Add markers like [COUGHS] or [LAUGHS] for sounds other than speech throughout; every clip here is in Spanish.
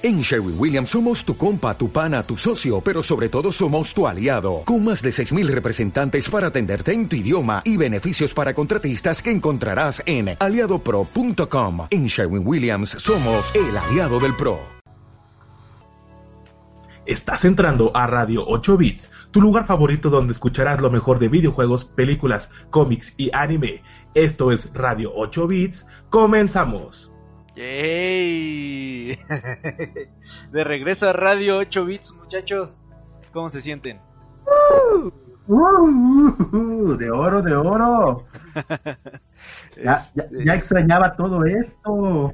En Sherwin Williams somos tu compa, tu pana, tu socio, pero sobre todo somos tu aliado, con más de 6.000 representantes para atenderte en tu idioma y beneficios para contratistas que encontrarás en aliadopro.com. En Sherwin Williams somos el aliado del PRO. Estás entrando a Radio 8 Bits, tu lugar favorito donde escucharás lo mejor de videojuegos, películas, cómics y anime. Esto es Radio 8 Bits, comenzamos. ¡Yay! [LAUGHS] De regreso a Radio 8 Bits, muchachos. ¿Cómo se sienten? Uh, de oro, de oro. [LAUGHS] ya, Este, ya extrañaba todo esto.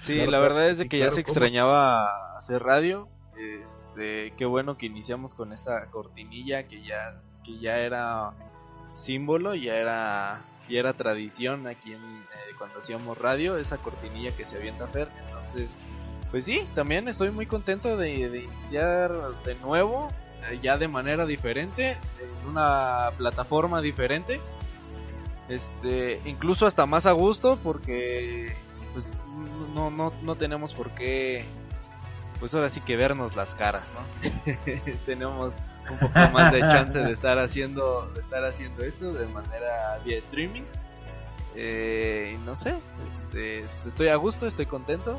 Sí, la verdad es de que ya se extrañaba hacer radio. Este, qué bueno que iniciamos con esta cortinilla que ya que ya era símbolo, ya era ya era tradición aquí en, eh, cuando hacíamos radio, esa cortinilla que se avienta Fer. Entonces, pues sí, también estoy muy contento de, de iniciar de nuevo, eh, ya de manera diferente, en una plataforma diferente. Este, incluso hasta más a gusto porque pues no, no, no tenemos por qué pues ahora sí que vernos las caras, ¿no? [LAUGHS] tenemos un poco más de [LAUGHS] chance de estar haciendo de estar haciendo esto de manera vía streaming. Eh, y no sé, este, pues estoy a gusto, estoy contento.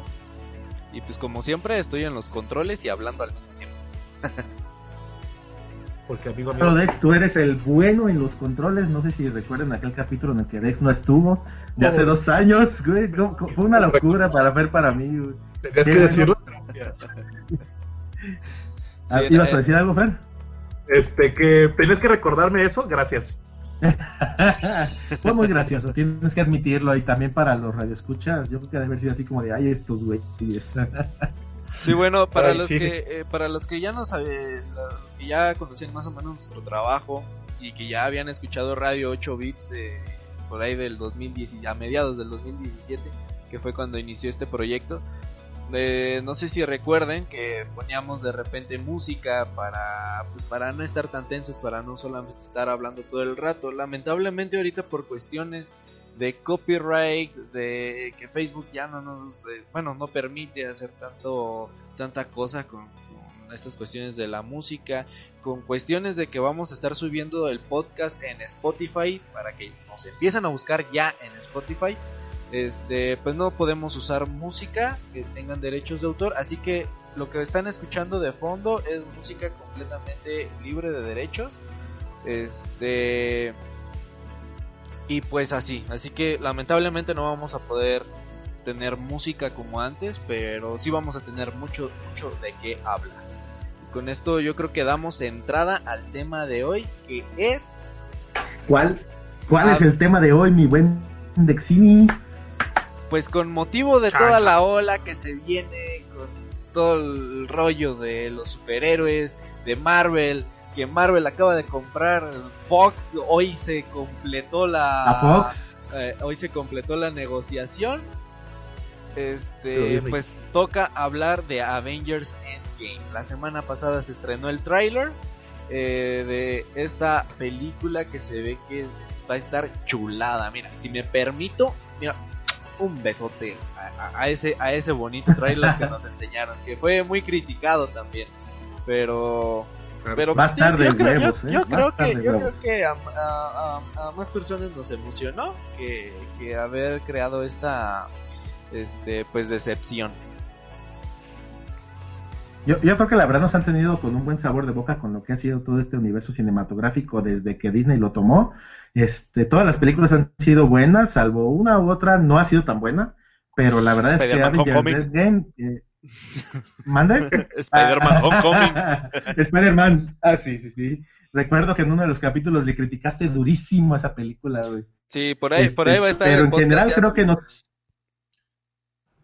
Y pues como siempre estoy en los controles y hablando al mismo tiempo. [LAUGHS] Porque amigo, Pero amigo, Dex, tú eres el bueno en los controles. No sé si recuerdan aquel capítulo en el que Dex no estuvo. De hace dos años, güey. ¿cómo- cómo- Fue una locura para ver para mí, güey. tenías que decirlo. [LAUGHS] Ah, Sí, ¿Ibas a decir algo, Fer? Este, que tenías que recordarme eso, gracias. [LAUGHS] Fue muy gracioso, tienes que admitirlo. Y también para los radioescuchas, yo creo que debe haber sido así como de, ay, estos güeyes. [LAUGHS] Sí, bueno, para Ay, los sí. que eh, para los que ya no sabe- los que ya conocían más o menos nuestro trabajo y que ya habían escuchado Radio 8 Bits eh, por ahí del 2010 a mediados del 2017, que fue cuando inició este proyecto. Eh, no sé si recuerden que poníamos de repente música para pues para no estar tan tensos, para no solamente estar hablando todo el rato. Lamentablemente ahorita por cuestiones de copyright, de que Facebook ya no nos, eh, bueno, no permite hacer tanto, tanta cosa con, con estas cuestiones de la música, con cuestiones de que vamos a estar subiendo el podcast en Spotify para que nos empiecen a buscar ya en Spotify. Este, pues no podemos usar música que tengan derechos de autor, así que lo que están escuchando de fondo es música completamente libre de derechos. Este, y pues así, así que lamentablemente no vamos a poder tener música como antes, pero sí vamos a tener mucho, mucho de qué hablar. Y con esto yo creo que damos entrada al tema de hoy, que es... ¿Cuál, cuál Ah. es el tema de hoy, mi buen Dexini? Pues con motivo de toda la ola que se viene, con todo el rollo de los superhéroes, de Marvel, que Marvel acaba de comprar Fox, hoy se completó la... Eh, hoy se completó la negociación. Este, pues toca hablar de Avengers Endgame. La semana pasada se estrenó el tráiler eh, de esta película que se ve que va a estar chulada. Mira, si me permito, mira, un besote a, ese a ese bonito tráiler que nos enseñaron, que fue muy criticado también, pero pero pues, estar yo, creo, ¿eh? creo que, yo creo que a- a más personas nos emocionó que, que haber creado esta este pues decepción. Yo, yo creo que la verdad nos han tenido con un buen sabor de boca con lo que ha sido todo este universo cinematográfico desde que Disney lo tomó. Este, todas las películas han sido buenas, salvo una u otra no ha sido tan buena, pero la verdad es que Spider-Man Avengers Homecoming. Endgame, eh, ¿Mande? [LAUGHS] Spider-Man Homecoming. [LAUGHS] Spider-Man. Ah, sí, sí, sí. Recuerdo que en uno de los capítulos le criticaste durísimo a esa película, güey. Sí, por ahí, por ahí Este, va a estar Pero el en general ya creo que nos...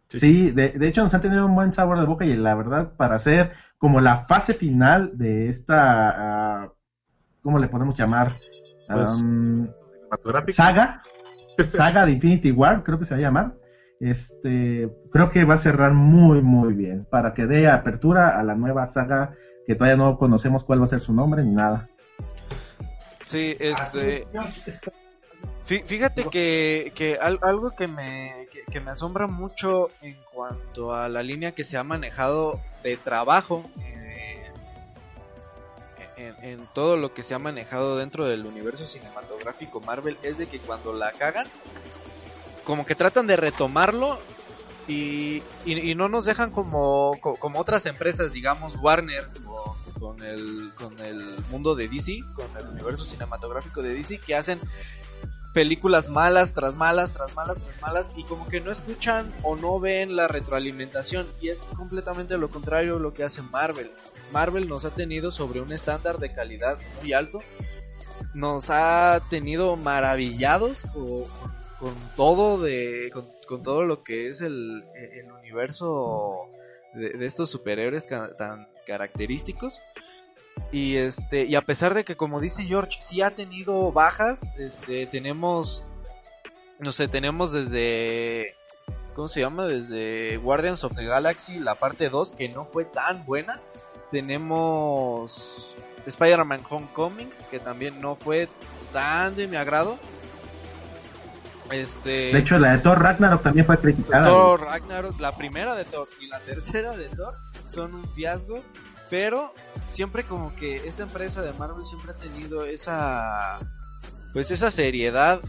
Sí, de, de hecho nos han tenido un buen sabor de boca y la verdad para hacer como la fase final de esta, ah, ¿cómo le podemos llamar? Pues, Am, Cinematográfico. saga, [LAUGHS] saga de Infinity War, creo que se va a llamar. Este, creo que va a cerrar muy, muy bien para que dé apertura a la nueva saga que todavía no conocemos cuál va a ser su nombre ni nada. Sí, este Fíjate que, que algo que me, que, me asombra mucho en cuanto a la línea que se ha manejado de trabajo eh, en, en, todo lo que se ha manejado dentro del universo cinematográfico Marvel es de que cuando la cagan, como que tratan de retomarlo y, y, no nos dejan como, como otras empresas, digamos Warner con, el, con el mundo de DC, con el universo cinematográfico de DC, que hacen películas malas tras malas, tras malas, tras malas, y como que no escuchan o no ven la retroalimentación, y es completamente lo contrario lo que hace Marvel. Marvel nos ha tenido sobre un estándar de calidad muy alto, nos ha tenido maravillados con, todo de con, todo lo que es el universo de, estos superhéroes tan característicos y este y a pesar de que como dice George sí ha tenido bajas este tenemos no sé tenemos desde cómo se llama desde Guardians of the Galaxy la parte 2 que no fue tan buena tenemos Spider-Man Homecoming que también no fue tan de mi agrado este, de hecho, la de Thor Ragnarok también fue criticada. Thor Ragnarok, la primera de Thor y la tercera de Thor son un fiasco. Pero siempre como que esta empresa de Marvel siempre ha tenido esa pues esa seriedad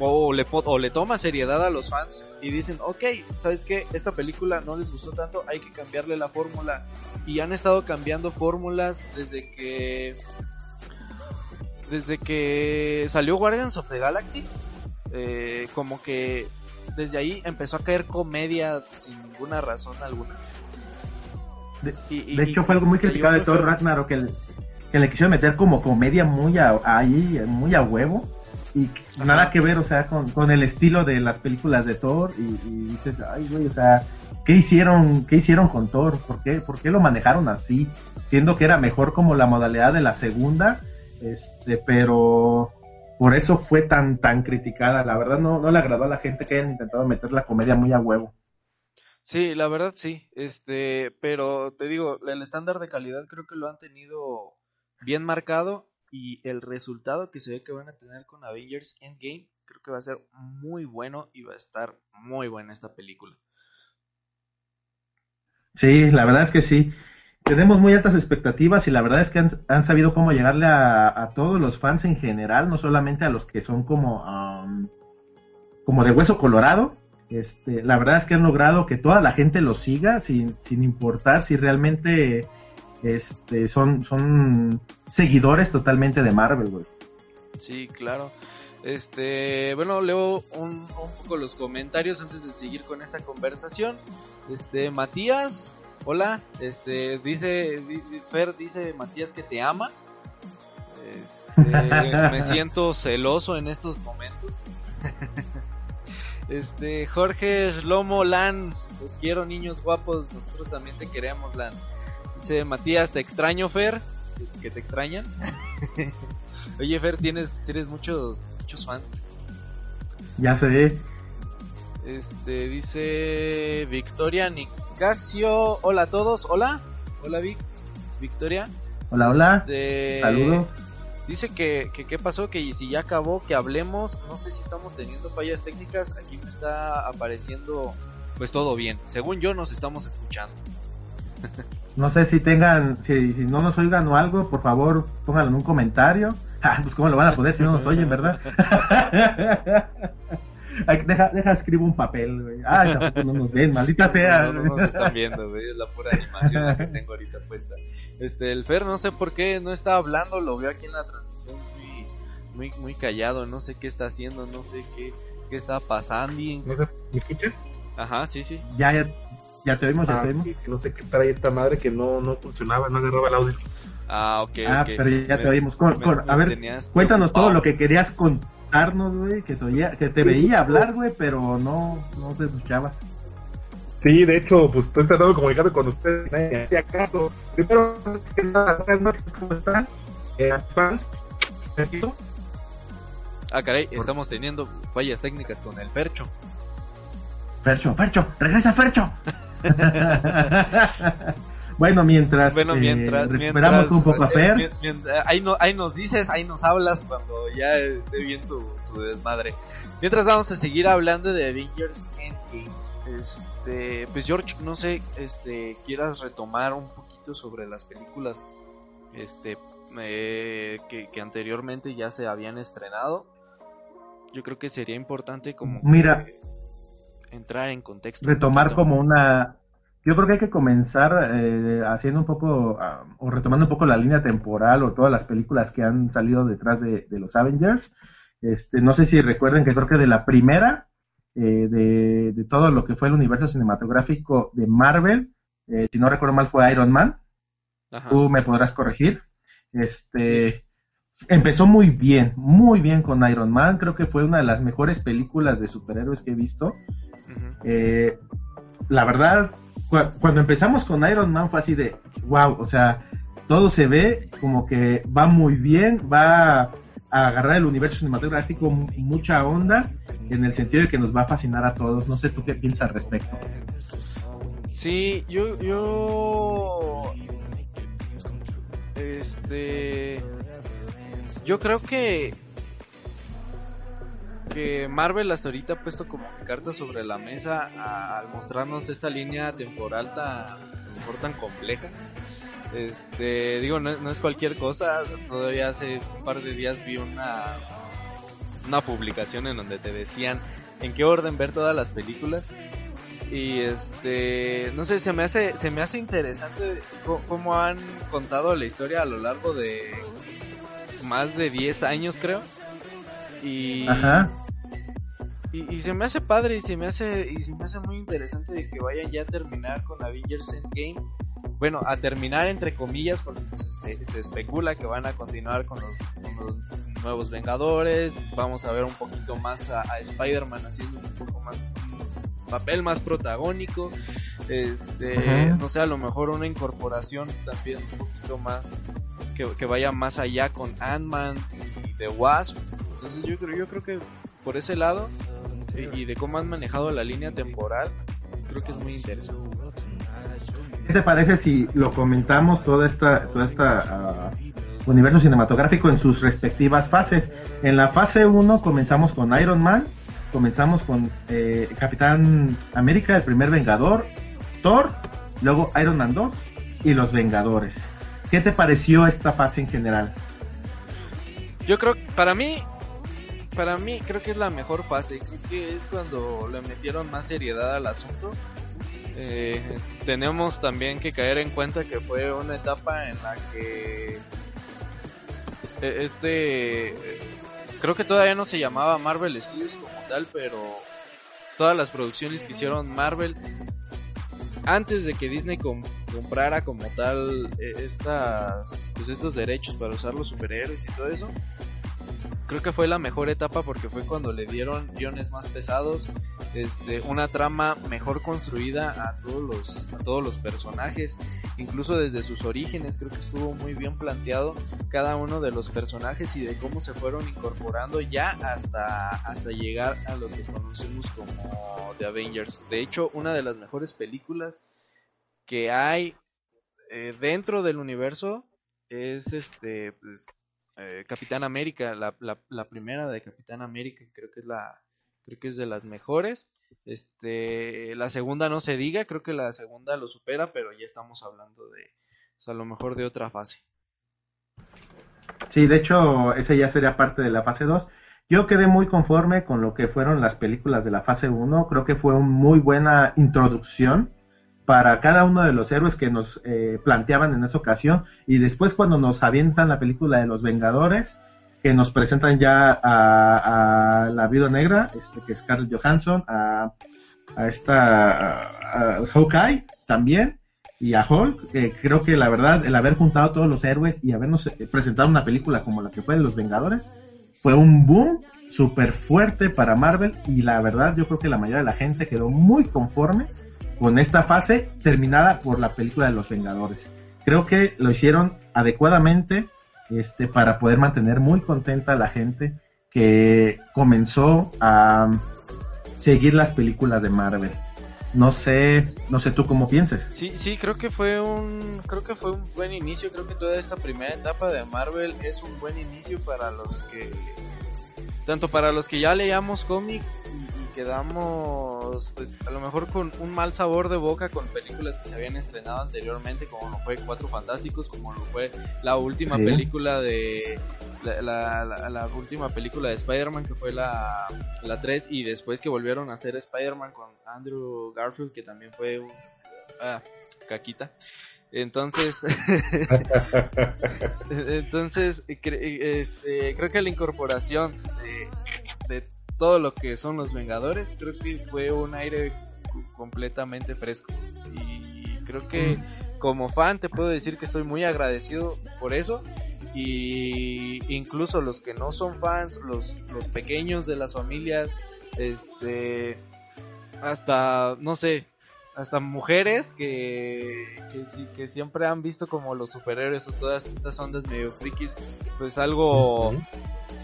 o le, o le toma seriedad a los fans y dicen, ok, ¿sabes qué? Esta película no les gustó tanto, hay que cambiarle la fórmula. Y han estado cambiando fórmulas desde que... Desde que salió Guardians of the Galaxy, eh, como que desde ahí empezó a caer comedia sin ninguna razón alguna. De, hecho fue algo muy criticado de Thor Ragnarok que, que le quisieron meter como comedia muy a, ahí, muy a huevo. Y nada que ver, o sea, con, el estilo de las películas de Thor. Y, dices, ay, güey, o sea, ¿qué hicieron, qué hicieron con Thor? ¿Por qué, ¿Por qué lo manejaron así? Siendo que era mejor como la modalidad de la segunda. Este, pero por eso fue tan tan criticada. La verdad no, no le agradó a la gente que hayan intentado meter la comedia muy a huevo. Sí, la verdad sí, este, pero te digo, el estándar de calidad creo que lo han tenido bien marcado y el resultado que se ve que van a tener con Avengers Endgame creo que va a ser muy bueno y va a estar muy buena esta película. Sí, la verdad es que sí tenemos muy altas expectativas y la verdad es que han, sabido cómo llegarle a, todos los fans en general, no solamente a los que son como, como de hueso colorado. Este, la verdad es que han logrado que toda la gente los siga sin, sin importar si realmente este, son, son seguidores totalmente de Marvel, güey. Sí, claro. Este, bueno, leo un, un, poco los comentarios antes de seguir con esta conversación. Este, Matías Hola, este, dice, Fer dice Matías que te ama. Este, [LAUGHS] me siento celoso en estos momentos. [LAUGHS] Este, Jorge Shlomo Lan, los quiero niños guapos, nosotros también te queremos Lan. Dice Matías, te extraño Fer, que te extrañan. [LAUGHS] Oye Fer, tienes, tienes muchos, muchos fans. Ya sé. Este, dice Victoria Nicasio. Hola a todos. Hola. Hola Vic. Victoria. Hola, hola. Este, Saludos. Dice que, que qué pasó, que si ya acabó, que hablemos. No sé si estamos teniendo fallas técnicas. Aquí me está apareciendo pues todo bien. Según yo nos estamos escuchando. No sé si tengan, si, no nos oigan o algo, por favor pónganlo en un comentario. [LAUGHS] Ah, pues cómo lo van a poder si no nos oyen, ¿verdad? [LAUGHS] deja, deja, escribo un papel, güey. Ay, tampoco no nos ven, maldita [LAUGHS] sea. No, nos están viendo, güey. Es la pura animación que tengo ahorita puesta. Este, el Fer, no sé por qué no está hablando. Lo veo aquí en la transmisión muy, muy, muy callado. No sé qué está haciendo, no sé qué, qué está pasando. ¿Me escuchan? Ajá, sí, sí. Ya, ya, ya te oímos, ya ah, te oímos. no sé qué trae esta madre que no, no funcionaba, no agarraba el audio. Ah, ok. Ah, pero ya te oímos. a ver, cuéntanos todo lo que querías contar Arnold, güey, que, que te veía hablar, güey, pero no, no te escuchabas. Sí, de hecho, pues estoy tratando de comunicarme con ustedes, nadie me hacía caso. Primero, que nada, ¿cómo están? Eh, fans, Ah, caray, estamos teniendo fallas técnicas con el Fercho. Fercho, Fercho, regresa Fercho. [LAUGHS] Bueno, mientras, bueno, mientras, eh, recuperamos un poco a Fer. ahí, no, ahí nos dices, ahí nos hablas cuando ya esté bien tu, tu desmadre. Mientras vamos a seguir hablando de Avengers Endgame. Este, pues George, no sé, este, quieras retomar un poquito sobre las películas, este, eh, que, que, anteriormente ya se habían estrenado. Yo creo que sería importante como Mira, entrar en contexto. Retomar como una, yo creo que hay que comenzar eh, haciendo un poco, uh, o retomando un poco la línea temporal o todas las películas que han salido detrás de, de los Avengers. Este, no sé si recuerden que creo que de la primera, eh, de, de, todo lo que fue el universo cinematográfico de Marvel, eh, si no recuerdo mal fue Iron Man. Ajá. Tú me podrás corregir. Este, empezó muy bien, muy bien con Iron Man. Creo que fue una de las mejores películas de superhéroes que he visto. Uh -huh. eh, la verdad, cuando empezamos con Iron Man fue así de, wow, o sea, todo se ve como que va muy bien, va a agarrar el universo cinematográfico mucha onda en el sentido de que nos va a fascinar a todos. No sé tú qué piensas al respecto. Sí, yo, yo, este, yo creo que que Marvel hasta ahorita ha puesto como cartas sobre la mesa al mostrarnos esta línea temporal tan, tan compleja. Este, digo, no, no, es cualquier cosa. Todavía hace un par de días vi una una publicación en donde te decían en qué orden ver todas las películas. Y este, no sé, se me hace se me hace interesante cómo han contado la historia a lo largo de más de 10 años, creo. Y Ajá. Y, y, se me hace padre y se me hace y se me hace muy interesante de que vayan ya a terminar con Avengers Endgame. Bueno, a terminar entre comillas porque pues, se, se, especula que van a continuar con los, con los, nuevos Vengadores. Vamos a ver un poquito más a, a Spider-Man haciendo un poco más papel más protagónico. Este, uh -huh. no sé, a lo mejor una incorporación también un poquito más que, que vaya más allá con Ant-Man y The Wasp. Entonces yo creo, yo creo que por ese lado y, y, de cómo han manejado la línea temporal, creo que es muy interesante. ¿Qué te parece si lo comentamos toda esta, toda esta uh, universo cinematográfico en sus respectivas fases? En la fase 1 comenzamos con Iron Man, comenzamos con eh, Capitán América, el primer Vengador, Thor, luego Iron Man 2 y los Vengadores. ¿Qué te pareció esta fase en general? Yo creo, para mí, para mí creo que es la mejor fase. Creo que es cuando le metieron más seriedad al asunto. Eh, tenemos también que caer en cuenta que fue una etapa en la que e, este creo que todavía no se llamaba Marvel Studios como tal, pero todas las producciones que hicieron Marvel antes de que Disney com comprara como tal eh, estas pues estos derechos para usar los superhéroes y todo eso creo que fue la mejor etapa porque fue cuando le dieron guiones más pesados, este, una trama mejor construida a todos los, a todos los personajes, incluso desde sus orígenes, creo que estuvo muy bien planteado cada uno de los personajes y de cómo se fueron incorporando ya hasta, hasta llegar a lo que conocemos como The Avengers. De hecho, una de las mejores películas que hay eh, dentro del universo es este, pues, eh, Capitán América, la, la, primera de Capitán América, creo que es la, creo que es de las mejores. Este, la segunda no se diga, creo que la segunda lo supera, pero ya estamos hablando de, o sea, a lo mejor de otra fase. Sí, de hecho, ese ya sería parte de la fase 2. Yo quedé muy conforme con lo que fueron las películas de la fase 1. Creo que fue una muy buena introducción para cada uno de los héroes que nos eh, planteaban en esa ocasión y después cuando nos avientan la película de los Vengadores que nos presentan ya a, la Viuda Negra este que es Scarlett Johansson a, esta Hawkeye también y a Hulk eh, creo que la verdad el haber juntado a todos los héroes y habernos eh, presentado una película como la que fue de los Vengadores fue un boom súper fuerte para Marvel y la verdad yo creo que la mayoría de la gente quedó muy conforme con esta fase terminada por la película de los Vengadores. Creo que lo hicieron adecuadamente este, para poder mantener muy contenta a la gente que comenzó a seguir las películas de Marvel. No sé, no sé tú cómo pienses. Sí, sí, creo que fue un, creo que fue un buen inicio. Creo que toda esta primera etapa de Marvel es un buen inicio para los que, tanto para los que ya leíamos cómics quedamos, pues, a lo mejor con un mal sabor de boca con películas que se habían estrenado anteriormente, como lo fue Cuatro Fantásticos, como lo fue la última película de la, última película de Spider-Man que fue la, la 3 y después que volvieron a hacer Spider-Man con Andrew Garfield que también fue ah, caquita. Entonces, [LAUGHS] entonces este, creo que la incorporación de, todo lo que son los Vengadores, creo que fue un aire completamente fresco. Y creo que mm. como fan te puedo decir que estoy muy agradecido por eso y incluso los que no son fans, los, los pequeños de las familias, este, hasta, no sé, hasta mujeres que, que, siempre han visto como los superhéroes o todas estas ondas medio frikis, pues algo,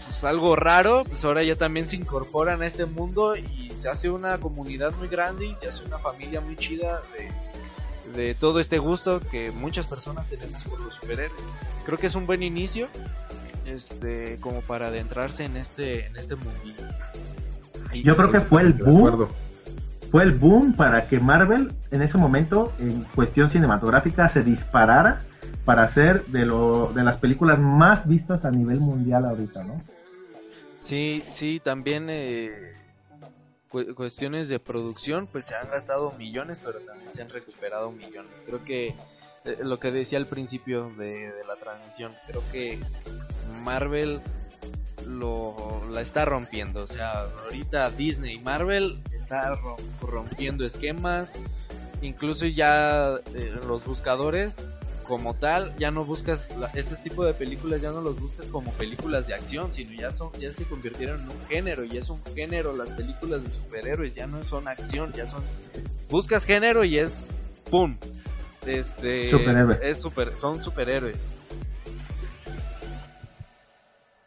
pues algo raro, pues ahora ya también se incorporan a este mundo y se hace una comunidad muy grande y se hace una familia muy chida de de todo este gusto que muchas personas tenemos por los superhéroes. Creo que es un buen inicio este como para adentrarse en este en este mundillo. Yo creo que fue el boom. Fue el boom para que Marvel en ese momento en cuestión cinematográfica se disparara para ser de lo de las películas más vistas a nivel mundial ahorita, ¿no? Sí, sí, también eh, cuestiones de producción, pues se han gastado millones, pero también se han recuperado millones. Creo que eh, lo que decía al principio de, la transmisión, creo que Marvel lo la está rompiendo. O sea, ahorita Disney y Marvel está rompiendo esquemas. Incluso ya eh, los buscadores como tal, ya no buscas este tipo de películas, ya no los buscas como películas de acción, sino ya son, ya se convirtieron en un género, y es un género las películas de superhéroes, ya no son acción, ya son, buscas género y es, pum, este, es super, son superhéroes.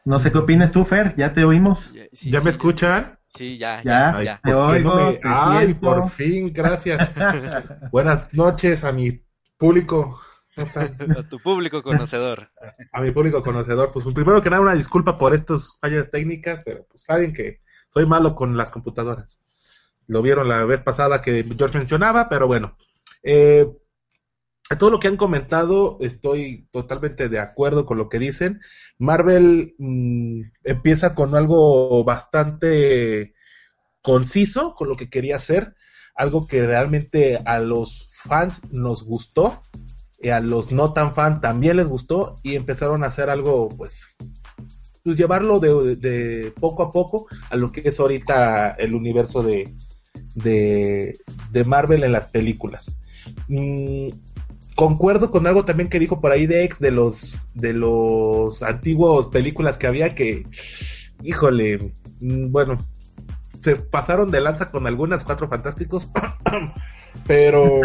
No sé qué opinas tú, Fer, ya te oímos. ¿Ya me escuchan? Sí, ya, ya, ya. Te oigo, Ay, por fin, gracias. [LAUGHS] Buenas noches a mi público. A tu público conocedor. A mi público conocedor, pues primero que nada una disculpa por estas fallas técnicas, pero pues saben que soy malo con las computadoras. Lo vieron la vez pasada que George mencionaba, pero bueno. Eh, todo lo que han comentado estoy totalmente de acuerdo con lo que dicen. Marvel mm, empieza con algo bastante conciso con lo que quería hacer, algo que realmente a los fans nos gustó a los no tan fan también les gustó y empezaron a hacer algo, pues, pues llevarlo de, poco a poco a lo que es ahorita el universo de, de, Marvel en las películas. Mm, concuerdo con algo también que dijo por ahí de ex de los de los antiguos películas que había que híjole mm, bueno se pasaron de lanza con algunas cuatro fantásticos [COUGHS] pero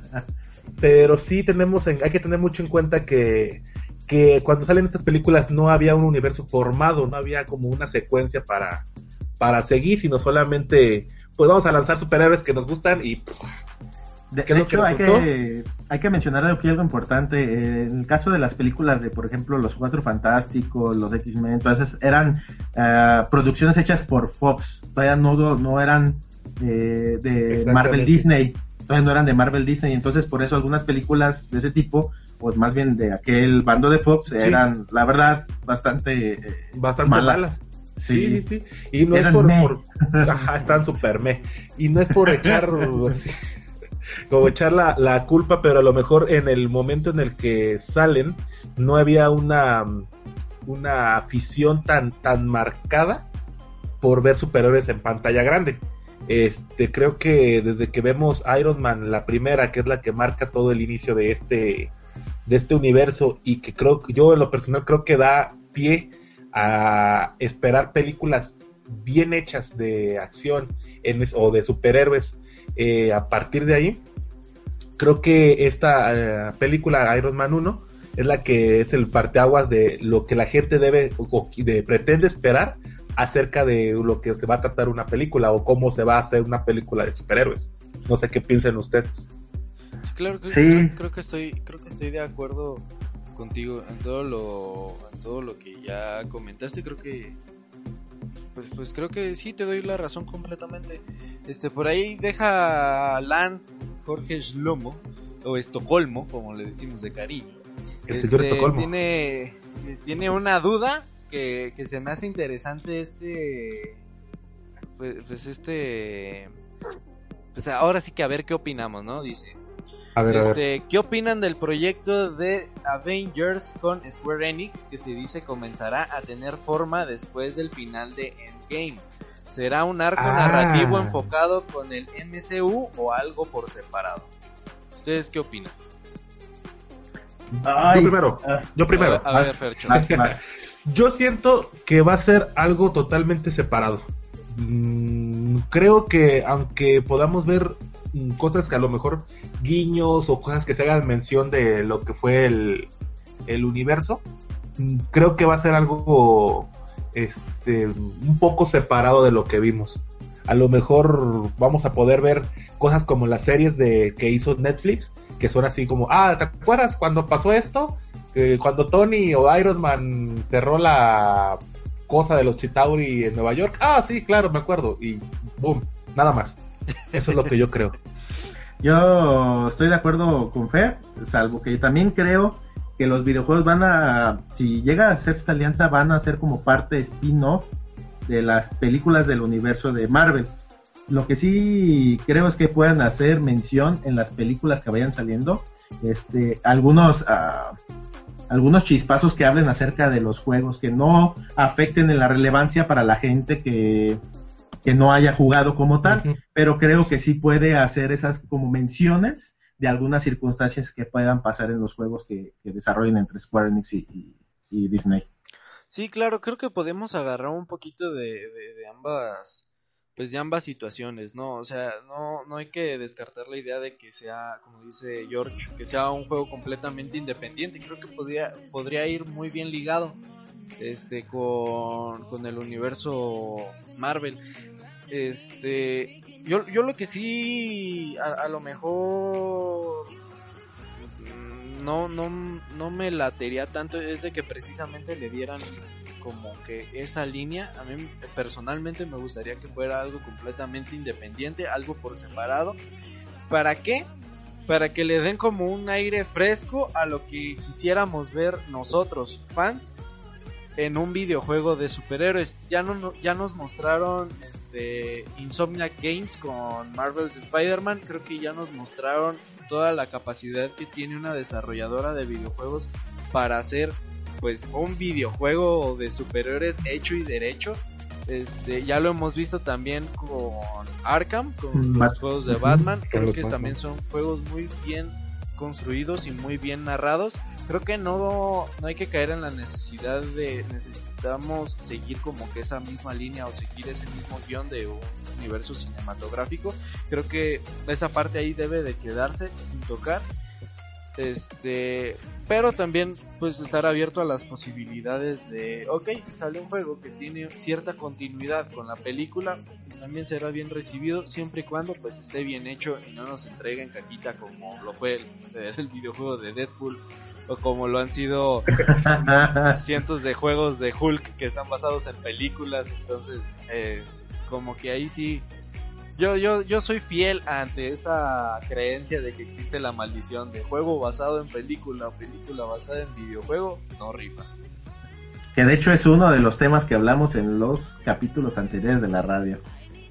[LAUGHS] pero sí tenemos, hay que tener mucho en cuenta que, que cuando salen estas películas no había un universo formado, no había como una secuencia para, para seguir, sino solamente, pues vamos a lanzar superhéroes que nos gustan y... Pues, de, hecho, hay que, hay que mencionar aquí algo importante. En el caso de las películas de, por ejemplo, Los Cuatro Fantásticos, los X-Men, todas esas eran eh, producciones hechas por Fox. Todavía no, no eran eh, de Marvel Disney entonces no eran de Marvel Disney, entonces por eso algunas películas de ese tipo, o más bien de aquel bando de Fox, eran, la verdad, bastante, eh, bastante malas. Sí, sí, Y no es por, Ajá, están super me. Y no es por [LAUGHS] echar, como la, la culpa, pero a lo mejor en el momento en el que salen, no había una, una afición tan, tan marcada por ver superhéroes en pantalla grande. Este, creo que desde que vemos Iron Man, la primera, que es la que marca todo el inicio de este, de este universo, y que creo yo en lo personal creo que da pie a esperar películas bien hechas de acción o de superhéroes eh, a partir de ahí. Creo que esta eh, película Iron Man 1 es la que es el parteaguas de lo que la gente debe o de, pretende esperar acerca de lo que se va a tratar una película o cómo se va a hacer una película de superhéroes. No sé qué piensen ustedes. Sí, claro, creo, creo, creo que estoy, creo que estoy de acuerdo contigo en todo lo, en todo lo que ya comentaste. Creo que pues, pues creo que sí te doy la razón completamente. Este, por ahí deja Lan Jorge Shlomo, o Estocolmo, como le decimos de cariño. El señor Este, Estocolmo. Tiene, tiene una duda que, que se me hace interesante este, pues, pues este, pues ahora sí que a ver qué opinamos, ¿no? Dice, A ver, a ver. este, ¿Qué opinan del proyecto de Avengers con Square Enix que se dice comenzará a tener forma después del final de Endgame? ¿Será un arco Ah. narrativo enfocado con el MCU o algo por separado? ¿Ustedes qué opinan? Ay, Yo primero. ah, Yo primero. A ver, Fercho. vas, vas. Yo siento que va a ser algo totalmente separado. Mm, creo que aunque podamos ver mm, cosas que a lo mejor guiños o cosas que se hagan mención de lo que fue el, el universo, mm, creo que va a ser algo este un poco separado de lo que vimos. A lo mejor vamos a poder ver cosas como las series de que hizo Netflix, que son así como, ah, ¿te acuerdas cuando pasó esto? Cuando Tony o Iron Man cerró la cosa de los Chitauri en Nueva York. Ah, sí, claro, me acuerdo. Y boom, nada más. Eso es lo que yo creo. [LAUGHS] Yo estoy de acuerdo con Fer, salvo que también creo que los videojuegos van a, si llega a hacerse esta alianza, van a ser como parte spin-off de las películas del universo de Marvel. Lo que sí creo es que puedan hacer mención en las películas que vayan saliendo, este, algunos, ah, algunos chispazos que hablen acerca de los juegos, que no afecten en la relevancia para la gente que, que no haya jugado como tal pero creo que sí puede hacer esas como menciones de algunas circunstancias que puedan pasar en los juegos que, que desarrollen entre Square Enix y, Disney. Sí, claro, creo que podemos agarrar un poquito de, de- de ambas, pues de ambas situaciones, ¿no? O sea, no, no hay que descartar la idea de que sea, como dice George, que sea un juego completamente independiente. Creo que podría, podría ir muy bien ligado, este, con, con el universo Marvel. Este, yo, yo lo que sí, a, lo mejor mm, no, no, no me latería tanto es de que precisamente le dieran como que esa línea. A mí personalmente me gustaría que fuera algo completamente independiente, algo por separado. ¿Para qué? Para que le den como un aire fresco a lo que quisiéramos ver nosotros, fans, en un videojuego de superhéroes. Ya, no- ya nos mostraron este, Insomniac Games con Marvel's Spider-Man. Creo que ya nos mostraron toda la capacidad que tiene una desarrolladora de videojuegos para hacer pues un videojuego de superhéroes hecho y derecho. Este, ya lo hemos visto también con Arkham, con Mm, los juegos de. Batman. Creo que también son juegos muy bien construidos y muy bien narrados. Creo que no, no hay que caer en la necesidad de necesitamos seguir como que esa misma línea o seguir ese mismo guion de un universo cinematográfico. Creo que esa parte ahí debe de quedarse sin tocar. Este, pero también pues estar abierto a las posibilidades de, ok, si sale un juego que tiene cierta continuidad con la película, pues también será bien recibido siempre y cuando pues esté bien hecho y no nos entreguen caquita como lo fue el, [LAUGHS] el videojuego de Deadpool o como lo han sido [LAUGHS] cientos de juegos de Hulk que están basados en películas, entonces eh, como que ahí sí yo, yo, yo soy fiel ante esa creencia de que existe la maldición de juego basado en película o película basada en videojuego, no rifa. que de hecho es uno de los temas que hablamos en los capítulos anteriores de la radio.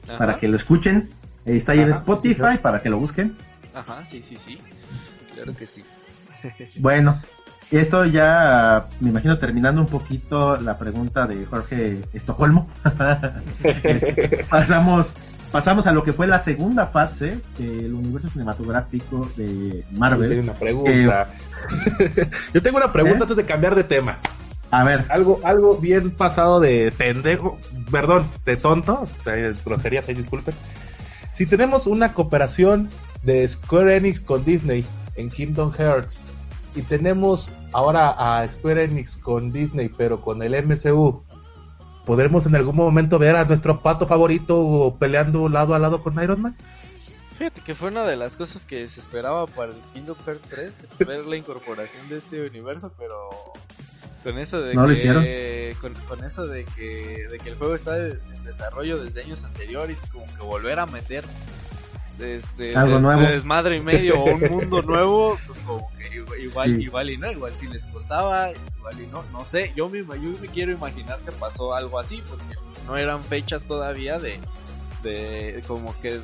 Ajá, Para que lo escuchen, está ahí en Spotify, para que lo busquen. ajá, sí, sí, sí, claro que sí. [LAUGHS] Bueno, esto ya, me imagino, terminando un poquito la pregunta de Jorge Estocolmo. [LAUGHS] Este, pasamos, pasamos a lo que fue la segunda fase del universo cinematográfico de Yo tengo Marvel. una pregunta. [LAUGHS] Yo tengo una pregunta ¿Eh? antes de cambiar de tema. A ver, Algo, algo bien pasado de pendejo, perdón, de tonto, es grosería, disculpen. Si tenemos una cooperación de Square Enix con Disney en Kingdom Hearts y tenemos ahora a Square Enix con Disney pero con el MCU, ¿podremos en algún momento ver a nuestro pato favorito peleando lado a lado con Iron Man? Fíjate que fue una de las cosas que se esperaba para el Kingdom Hearts 3, ver la incorporación de este universo, pero con eso de que con, eso de que de que el juego está en desarrollo desde años anteriores y como que volver a meter desde, Algo nuevo. desmadre y medio o un [LAUGHS] mundo nuevo, pues como que igual, igual, y no, igual si les costaba, igual y no, no sé, yo me, yo me quiero imaginar que pasó algo así, porque no eran fechas todavía de, de como que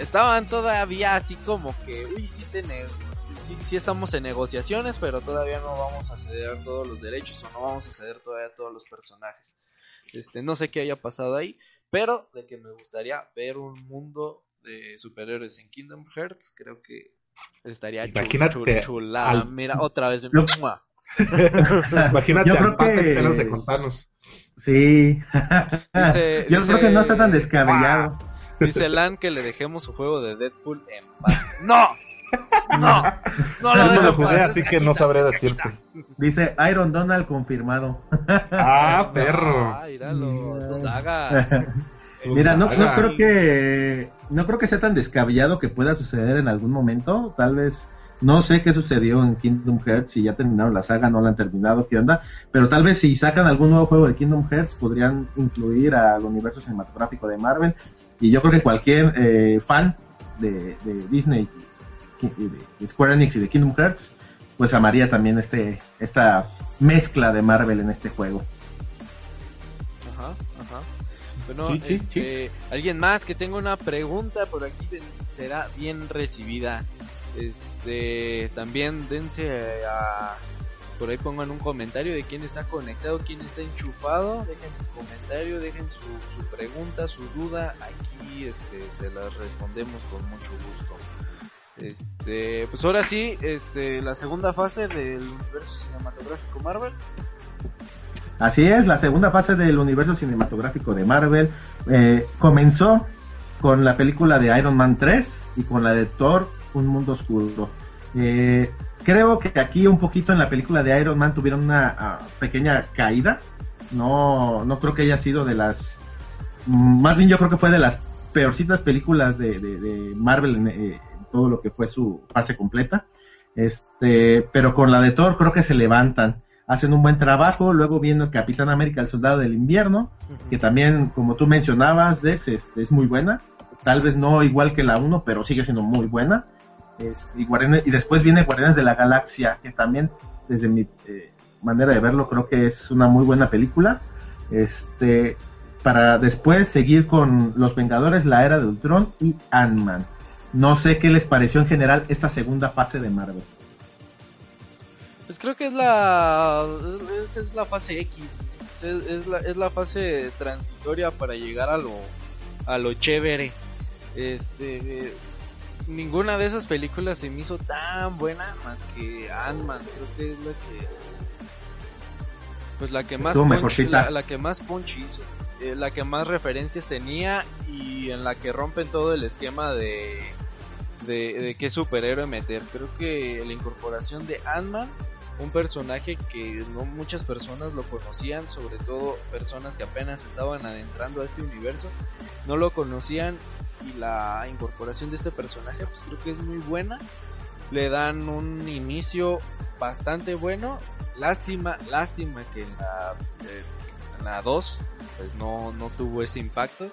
estaban todavía así como que, uy, sí tenemos, sí, sí estamos en negociaciones, pero todavía no vamos a ceder todos los derechos o no vamos a ceder todavía todos los personajes. Este, no sé qué haya pasado ahí, pero de que me gustaría ver un mundo de superhéroes en Kingdom Hearts, creo que estaría Imagínate chula. Mira, otra vez. [LAUGHS] Imagínate Yo creo que... de contarnos. Sí. [LAUGHS] Dice- Yo dice- creo que no está tan descabellado. [LAUGHS] Dice Lan que le dejemos su juego de Deadpool en paz. ¡No! ¡No! ¡No lo Yo no lo jugué, así que no sabré decirte. Dice Iron Donald confirmado. Ah, perro. Ah, míralo. Mira, no, no creo que no creo que sea tan descabellado que pueda suceder en algún momento. Tal vez no sé qué sucedió en Kingdom Hearts, si ya terminaron la saga, no la han terminado, qué onda. Pero tal vez si sacan algún nuevo juego de Kingdom Hearts podrían incluir al universo cinematográfico de Marvel. Y yo creo que cualquier eh, fan de, de Disney, de Square Enix y de Kingdom Hearts, pues amaría también este esta mezcla de Marvel en este juego. Ajá, ajá. Bueno, Sí, sí, este, alguien más que tenga una pregunta por aquí será bien recibida. Este, también dense a por ahí pongan un comentario de quién está conectado, quién está enchufado, dejen su comentario, dejen su, su pregunta, su duda, aquí este se las respondemos con mucho gusto. Este, pues ahora sí, este la segunda fase del universo cinematográfico Marvel. Así es, la segunda fase del universo cinematográfico de Marvel eh, comenzó con la película de Iron Man 3 y con la de Thor, Un Mundo Oscuro. Eh, creo que aquí un poquito en la película de Iron Man tuvieron una ah, pequeña caída. No, no creo que haya sido de las... mm, Más bien yo creo que fue de las peorcitas películas de, Marvel en eh, todo lo que fue su fase completa. Este, pero con la de Thor creo que se levantan hacen un buen trabajo. Luego viene Capitán América, el Soldado del Invierno, que también, como tú mencionabas, Dex, es, es muy buena. Tal vez no igual que la 1, pero sigue siendo muy buena. Es- y, Guardianes- y después viene Guardianes de la Galaxia, que también, desde mi eh, manera de verlo, creo que es una muy buena película. Este, para después seguir con Los Vengadores, la Era de Ultron y Ant-Man. No sé qué les pareció en general esta segunda fase de Marvel. Pues creo que es la es, es la fase X, es, es la, es la fase transitoria para llegar a lo a lo chévere. Este ninguna de esas películas se me hizo tan buena más que Ant-Man, creo que es la que pues la que más punch, la que más punch hizo, eh, la que más referencias tenía y en la que rompen todo el esquema de de, de qué superhéroe meter. Creo que la incorporación de Ant-Man, un personaje que no muchas personas lo conocían, sobre todo personas que apenas estaban adentrando a este universo, no lo conocían y la incorporación de este personaje pues creo que es muy buena. Le dan un inicio bastante bueno. Lástima, lástima que en la, eh, en la 2 pues no, no tuvo ese impacto.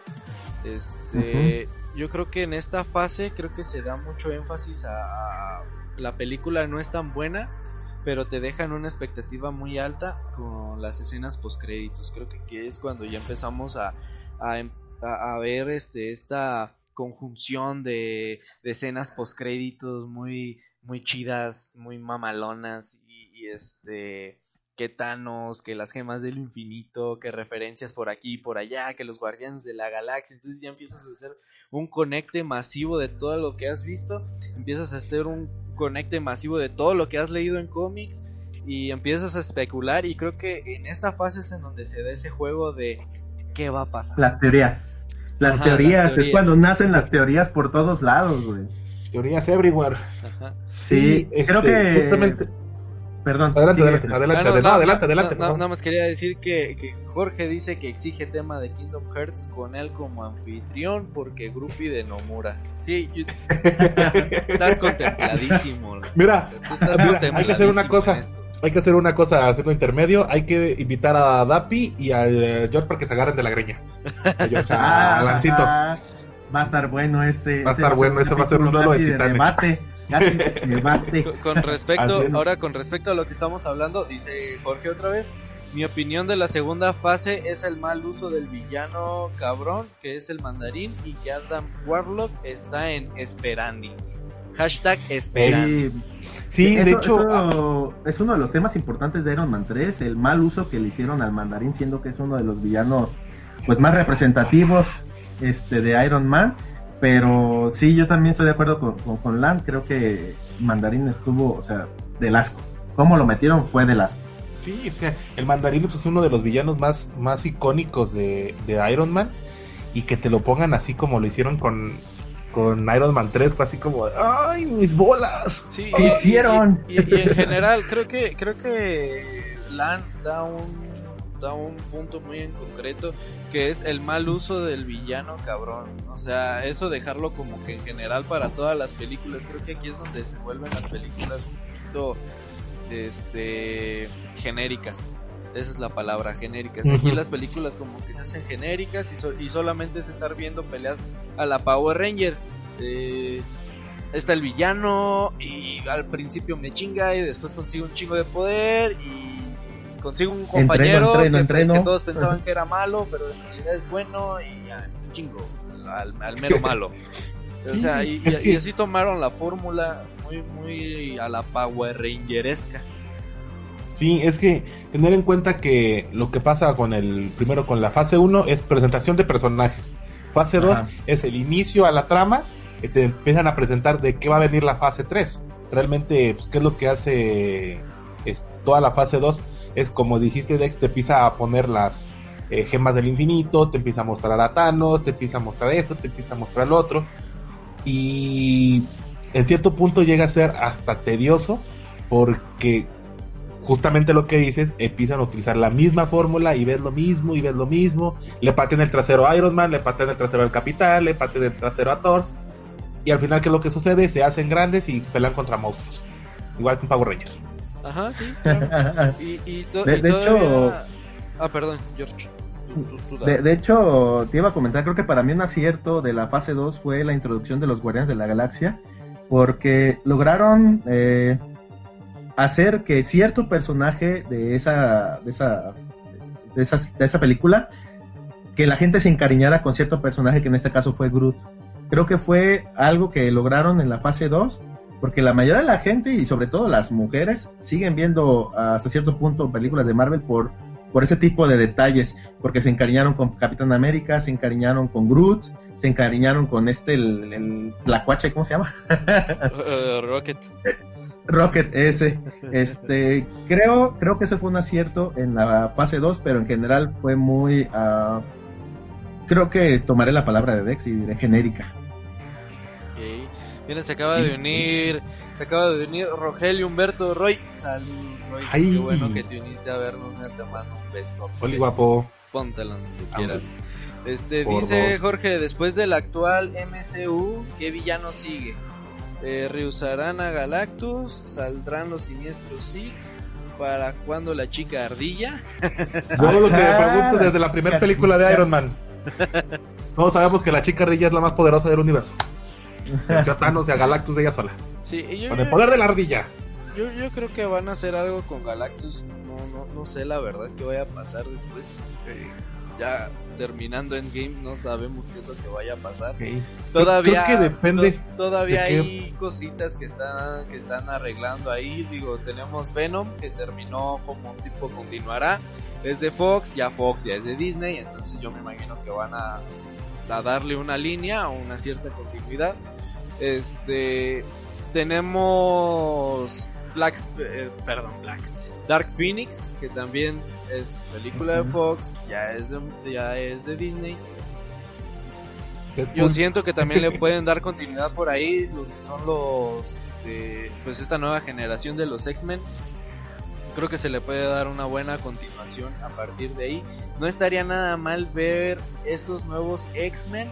Este, yo creo que en esta fase creo que se da mucho énfasis a- la película no es tan buena, pero te dejan una expectativa muy alta con las escenas post créditos. Creo que, es cuando ya empezamos a, a, em- a- a ver este esta conjunción de, de escenas post créditos muy muy chidas, muy mamalonas y, y este que Thanos, que las gemas del infinito, que referencias por aquí y por allá, que los guardianes de la galaxia, entonces ya empiezas a hacer un conecte masivo de todo lo que has visto, empiezas a hacer un conecte masivo de todo lo que has leído en cómics y empiezas a especular y creo que en esta fase es en donde se da ese juego de qué va a pasar. Las teorías. Las, Ajá, teorías, las teorías. es cuando nacen las teorías por todos lados, güey. Teorías everywhere. Ajá. Sí, este, creo que justamente- Perdón. Adelante, sigue. adelante, adelante, no, adelante, no, adelante, adelante, nada más quería decir que, que Jorge dice que exige tema de Kingdom Hearts con él como anfitrión porque Grupi de Nomura. Sí, yo- [LAUGHS] estás contempladísimo. Mira, O sea, tú estás mira, hay que hacer una cosa. Hay que hacer una cosa, hacerlo intermedio. Hay que invitar a Dapi y a eh, George para que se agarren de la greña. A George, a Ah, Lancito. va a estar bueno ese. Va a estar bueno, ese va a ser un duelo de titanes. debate. [LAUGHS] Casi de debate. Con, con respecto, ahora con respecto a lo que estamos hablando, dice Jorge otra vez, mi opinión de la segunda fase es el mal uso del villano cabrón, que es el mandarín, y que Adam Warlock está en Esperandi. Hashtag Esperandi. Sí, Sí, de hecho, eso es uno de los temas importantes de Iron Man 3, el mal uso que le hicieron al mandarín, siendo que es uno de los villanos pues más representativos este de Iron Man. Pero sí, yo también estoy de acuerdo con, con, con Lan, creo que Mandarín estuvo, o sea, del asco. Cómo lo metieron fue del asco. Sí, o sea, el mandarín es uno de los villanos más, más icónicos de, de Iron Man. Y que te lo pongan así como lo hicieron con, con Iron Man 3, fue así como, ¡ay, mis bolas! Sí, ¿Qué y- hicieron? Y, y- y en general, creo que creo que Lan da un da un punto muy en concreto que es el mal uso del villano cabrón. O sea, eso dejarlo como que en general para todas las películas. Creo que aquí es donde se vuelven las películas un poquito este genéricas. Esa es la palabra, genéricas. Aquí las películas como que se hacen genéricas y, so- y solamente es estar viendo peleas a la Power Ranger. Eh, está el villano y al principio me chinga y después consigue un chingo de poder y consigue un compañero entreno, que, entreno. que todos pensaban que era malo, pero en realidad es bueno y ya, chingo al, al mero [LAUGHS] malo. O sea, y, es y- que- y así tomaron la fórmula muy, muy a la Power Rangeresca. Sí, es que tener en cuenta que lo que pasa con el primero con la fase 1 es presentación de personajes. Fase 2 Ajá. es el inicio a la trama, que te empiezan a presentar de qué va a venir la fase 3. Realmente, pues qué es lo que hace es, toda la fase 2 es como dijiste Dex, te empieza a poner las eh, gemas del infinito, te empieza a mostrar a Thanos, te empieza a mostrar esto, te empieza a mostrar lo otro. Y en cierto punto llega a ser hasta tedioso porque justamente lo que dices, empiezan a utilizar la misma fórmula y ves lo mismo y ves lo mismo. Le patean el trasero a Iron Man, le patean el trasero al Capitán, le patean el trasero a Thor. Y al final, ¿qué es lo que sucede? Se hacen grandes y pelean contra monstruos. Igual que un Power Ranger. Ajá, sí, [LAUGHS] claro. Y, y to- De- y de todavía- hecho- Ah, perdón, George. Tú- tú- tú De, hecho, te iba a comentar, creo que para mí un acierto de la fase 2 fue la introducción de los Guardianes de la Galaxia, porque lograron eh, hacer que cierto personaje de esa, de esa, de esas- de esa película, que la gente se encariñara con cierto personaje, que en este caso fue Groot. Creo que fue algo que lograron en la fase 2, porque la mayoría de la gente, y sobre todo las mujeres, siguen viendo hasta cierto punto películas de Marvel por por ese tipo de detalles, porque se encariñaron con Capitán América, se encariñaron con Groot, se encariñaron con este, el, el Tlacuache, ¿cómo se llama? Eh, Rocket. [LAUGHS] Rocket ese. Este, creo, creo que ese fue un acierto en la fase 2, pero en general fue muy, ah, creo que tomaré la palabra de Dex y diré genérica. Miren, se acaba de unir, se acaba de unir Rogelio Humberto Roy. Salud, Roy. Ay. Qué bueno que te uniste a vernos. Te mando un beso. Oli guapo. Póntelo donde tú Ah, quieras. Este, Por dice dos. Jorge, después del actual MCU, ¿qué villano sigue? Eh, ¿Reusarán a Galactus? ¿Saldrán los siniestros Six? ¿Para cuándo la chica ardilla? [LAUGHS] Yo lo que me pregunto desde la primera película de Iron Man. [LAUGHS] Todos sabemos que la chica ardilla es la más poderosa del universo. A Thanos y a Galactus de ella sola. Sí, y yo, Con el poder de la ardilla. yo, yo creo que van a hacer algo con Galactus. No, no, no sé la verdad que vaya a pasar después. Eh, ya terminando Endgame no sabemos qué es lo que vaya a pasar. Todavía Creo que depende to- todavía de qué- hay cositas que están que están arreglando ahí. Digo, tenemos Venom que terminó como un tipo continuará. Es de Fox, ya Fox ya es de Disney, entonces yo me imagino que van a, a darle una línea o una cierta continuidad. Este tenemos Black eh, perdón, Black Dark Phoenix, que también es película de. Fox, ya es de, ya es de Disney. Yo siento que también le [LAUGHS] pueden dar continuidad por ahí lo que son los, este, pues esta nueva generación de los X-Men. creo que se le puede dar una buena continuación a partir de ahí. No estaría nada mal ver estos nuevos X-Men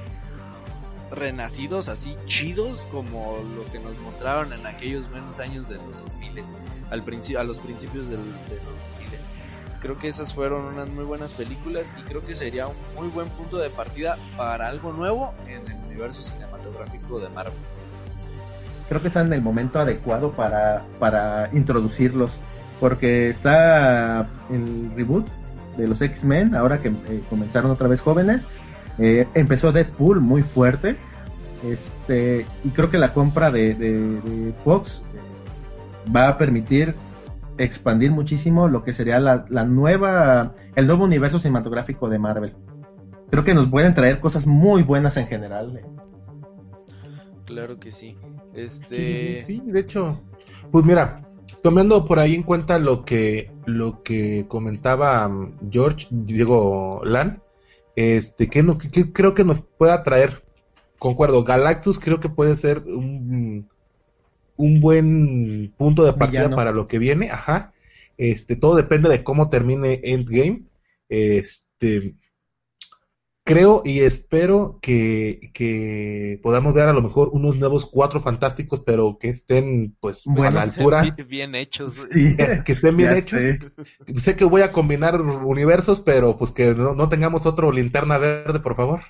renacidos así chidos como lo que nos mostraron en aquellos buenos años de los 2000 al principio a los principios del, de los 2000 creo que esas fueron unas muy buenas películas y creo que sería un muy buen punto de partida para algo nuevo en el universo cinematográfico de Marvel. Creo que están en el momento adecuado para, para introducirlos porque está el reboot de los X-Men ahora que eh, comenzaron otra vez jóvenes eh, empezó Deadpool muy fuerte. Este, y creo que la compra de, Fox va a permitir expandir muchísimo lo que sería la, nueva, el nuevo universo cinematográfico de Marvel. Creo que nos pueden traer cosas muy buenas en general. Eh. Claro que sí. Este... Sí, de hecho, pues mira, tomando por ahí en cuenta lo que lo que comentaba um, George Diego Lan, este, ¿qué, no, creo que nos pueda traer? Concuerdo, Galactus creo que puede ser un, un buen punto de partida para lo que viene, ajá. Este, todo depende de cómo termine Endgame. Este, creo y espero que, podamos ver a lo mejor unos nuevos cuatro fantásticos, pero que estén pues a la altura. Bien hechos. Que, estén bien hechos. Sé. que voy a combinar universos, pero pues que no, tengamos otro linterna verde, por favor.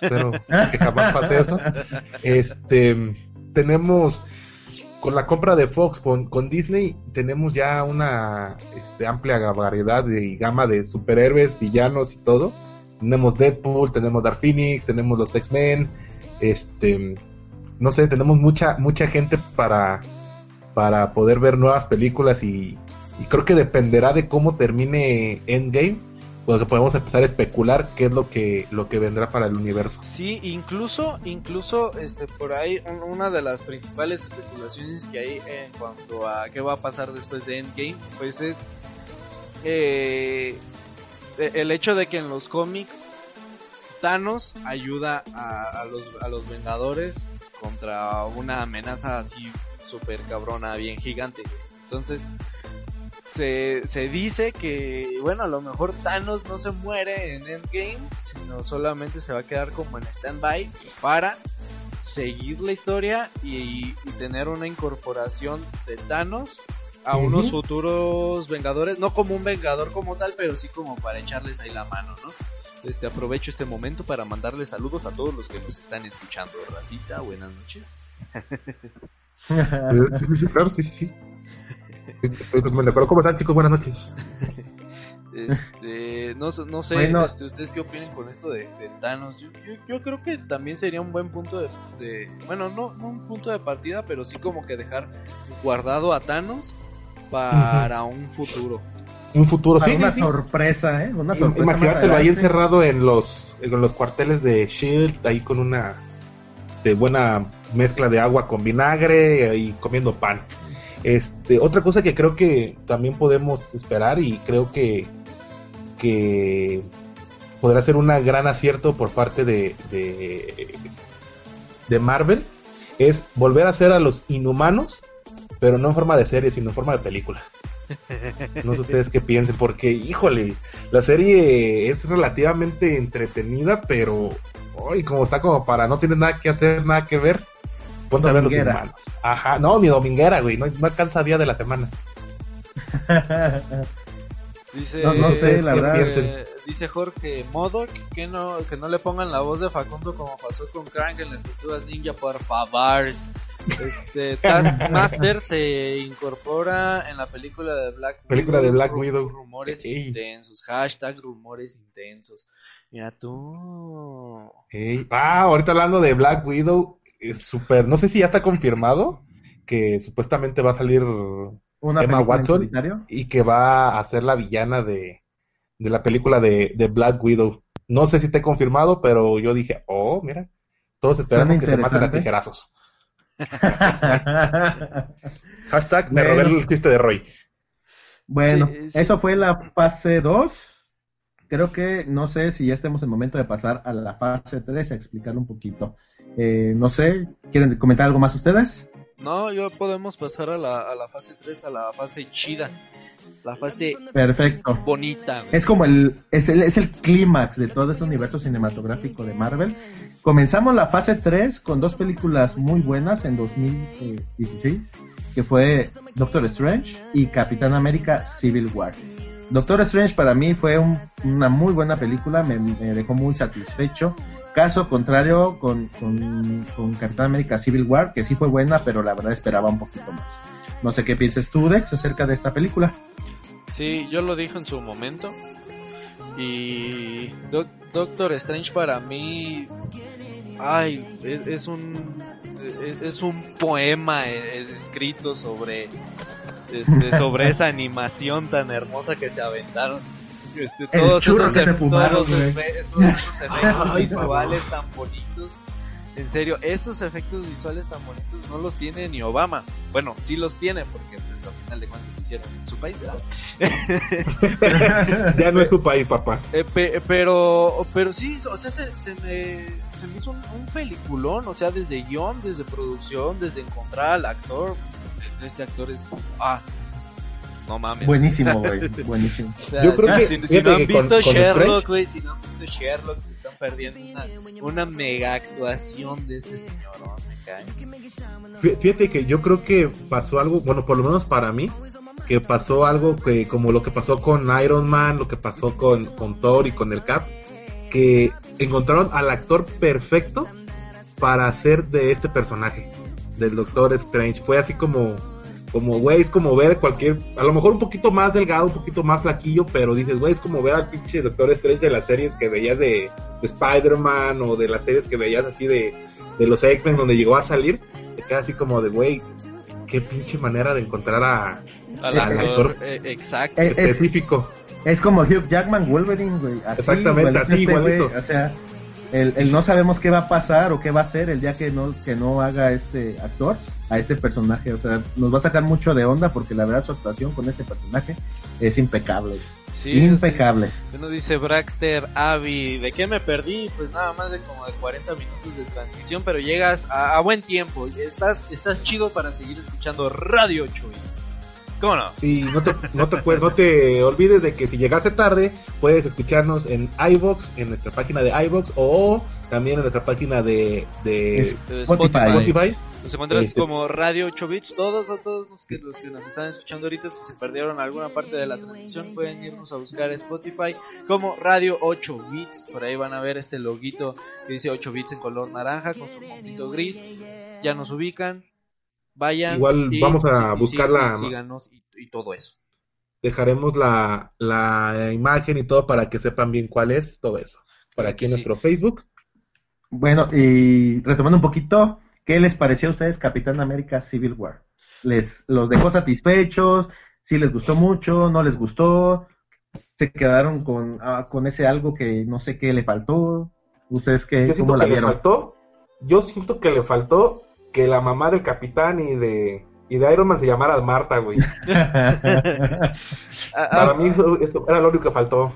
Espero que jamás pase eso. Este, tenemos con la compra de Fox con, con Disney tenemos ya una este, amplia variedad y gama de superhéroes, villanos y todo tenemos Deadpool, tenemos Dark Phoenix, tenemos los X-Men, este, no sé, tenemos mucha, mucha gente para, para poder ver nuevas películas y, creo que dependerá de cómo termine Endgame, porque podemos empezar a especular qué es lo que, lo que vendrá para el universo. Sí, incluso, incluso, este, por ahí, una de las principales especulaciones que hay en cuanto a qué va a pasar después de Endgame, pues es eh, el hecho de que en los cómics Thanos ayuda a, los, a los Vengadores contra una amenaza así super cabrona, bien gigante. Entonces, se, se, dice que, bueno, a lo mejor Thanos no se muere en Endgame, sino solamente se va a quedar como en stand-by para seguir la historia y, tener una incorporación de Thanos a unos futuros Vengadores, no como un Vengador como tal, pero sí como para echarles ahí la mano, ¿no? Este, aprovecho este momento para mandarles saludos a todos los que nos están escuchando. Racita, buenas noches. claro, sí, sí, sí. ¿Cómo están, chicos? Buenas noches. Este, no, no sé, este, ustedes qué opinan con esto de, Thanos. Yo, yo, creo que también sería un buen punto de, bueno, no, no un punto de partida, pero sí como que dejar guardado a Thanos para un futuro. Un futuro, sí. Una sorpresa, ¿eh? Una sorpresa. Imagínatelo ahí encerrado en los, en los cuarteles de Shield, ahí con una este, buena mezcla de agua con vinagre y comiendo pan. Este, otra cosa que creo que también podemos esperar y creo que, que podrá ser un gran acierto por parte de, de, de Marvel es volver a hacer a los inhumanos pero no en forma de serie, sino en forma de película. [LAUGHS] No sé ustedes qué piensen, porque, híjole, la serie es relativamente entretenida, pero, hoy como está como para no tener nada que hacer, nada que ver, ponte a ver los hermanos. Ajá, no, ni dominguera, güey, no, no alcanza día de la semana. [LAUGHS] Dice, no, sé, la verdad. dice Jorge Modoc que no, que no le pongan la voz de Facundo como pasó con Crank en las tortugas ninja, por favor. Este, [LAUGHS] Taskmaster se incorpora en la película de Black película de Black Widow. Rumores intensos, hashtag rumores intensos. Mira tú. Ah, ahorita hablando de Black Widow, es super, no sé si ya está confirmado que supuestamente va a salir Emma Watson y que va a ser la villana de, de la película de, de, Black Widow. No sé si está confirmado, pero yo dije, oh, mira, todos esperamos que se maten a tijerazos. [LAUGHS] Hashtag me robé el chiste de Roy. Bueno, eso fue la fase 2. Creo que no sé si ya estemos en momento de pasar a la fase 3 a explicar un poquito. Eh, no sé, ¿quieren comentar algo más ustedes? No, yo podemos pasar a la, a la fase 3, a la fase chida. La fase Perfecto. bonita. Es como el, es el, es el clímax de todo este universo cinematográfico de Marvel. Comenzamos la fase 3 con dos películas muy buenas en 2016, que fue Doctor Strange y Capitán América Civil War. Doctor Strange para mí fue un- una muy buena película, me, me dejó muy satisfecho. Caso contrario con, con, con Capitán América Civil War, que sí fue buena, pero la verdad esperaba un poquito más. No sé qué pienses tú, Dex, acerca de esta película. Sí, yo lo dije en su momento. Y Doc- Doctor Strange para mí, ay, es, es un es, es un poema eh, escrito sobre este, sobre [LAUGHS] esa animación tan hermosa que se aventaron. Este, todos esos, que se fumaron, todos güey. efe- todos esos [LAUGHS] efectos visuales tan bonitos. En serio, esos efectos visuales tan bonitos no los tiene ni Obama. Bueno, sí los tiene porque pues, al final de cuentas lo hicieron en su país, ¿verdad? [LAUGHS] ya no es tu país, papá. Eh, pe- pero, pero sí, o sea, se, se me, se me hizo un, un peliculón, o sea, desde guion, desde producción, desde encontrar al actor. Este actor es, ah, no mames. Buenísimo, güey, [LAUGHS] buenísimo. O sea, Yo creo si, que- si- no han visto con Sherlock, güey, si no han visto Sherlock, se están perdiendo una, una mega actuación de este señor, Fíjate que yo creo que pasó algo, bueno, por lo menos para mí, que pasó algo que como lo que pasó con Iron Man, lo que pasó con, con Thor y con el Cap, que encontraron al actor perfecto para hacer de este personaje, del Doctor Strange. Fue así como, como, güey, es como ver cualquier, a lo mejor un poquito más delgado, un poquito más flaquillo, pero dices, güey, es como ver al pinche Doctor Strange de las series que veías de, de Spider-Man o de las series que veías así de, de los X-Men donde llegó a salir, te queda así como de, güey, qué pinche manera de encontrar a Al actor, actor. eh, exacto. Es, es, específico. es como Hugh Jackman Wolverine, güey. Así, Exactamente, igualito así, este igualito. O sea, el, el no sabemos qué va a pasar o qué va a hacer el día que no, que no haga este actor a este personaje. O sea, nos va a sacar mucho de onda porque la verdad su actuación con este personaje es impecable. Sí, impecable. sí. Uno dice Braxter, Avi, ¿de qué me perdí? Pues nada más de como de 40 minutos de transmisión, pero llegas a, a buen tiempo. y Estás, estás chido para seguir escuchando Radio 8 Bits. ¿Cómo no? Sí, no te, no, te, no te olvides de que si llegaste tarde, puedes escucharnos en iBox, en nuestra página de iBox o también en nuestra página de, De Spotify. Spotify. Nos encuentras Este- como Radio 8 Bits. Todos, a todos los que, los que nos están escuchando ahorita, si se perdieron alguna parte de la transmisión, pueden irnos a buscar Spotify como Radio 8 Bits. Por ahí van a ver este loguito que dice 8 Bits en color naranja con su puntito gris. Ya nos ubican. Vayan. Igual vamos a sí- buscar sí- la- Síganos y, y todo eso. Dejaremos la, la imagen y todo para que sepan bien cuál es todo eso. Por Claro aquí en nuestro Facebook. Bueno, y retomando un poquito, ¿qué les pareció a ustedes Capitán América Civil War? ¿Les los dejó satisfechos? ¿Sí les gustó mucho? ¿No les gustó? ¿Se quedaron con, ah, con ese algo que no sé qué le faltó? ¿Ustedes qué, Yo siento cómo la que le faltó, yo siento que le faltó que la mamá del capitán y de, y de Iron Man se llamara Marta, güey. [LAUGHS] Para mí eso, eso era lo único que faltó.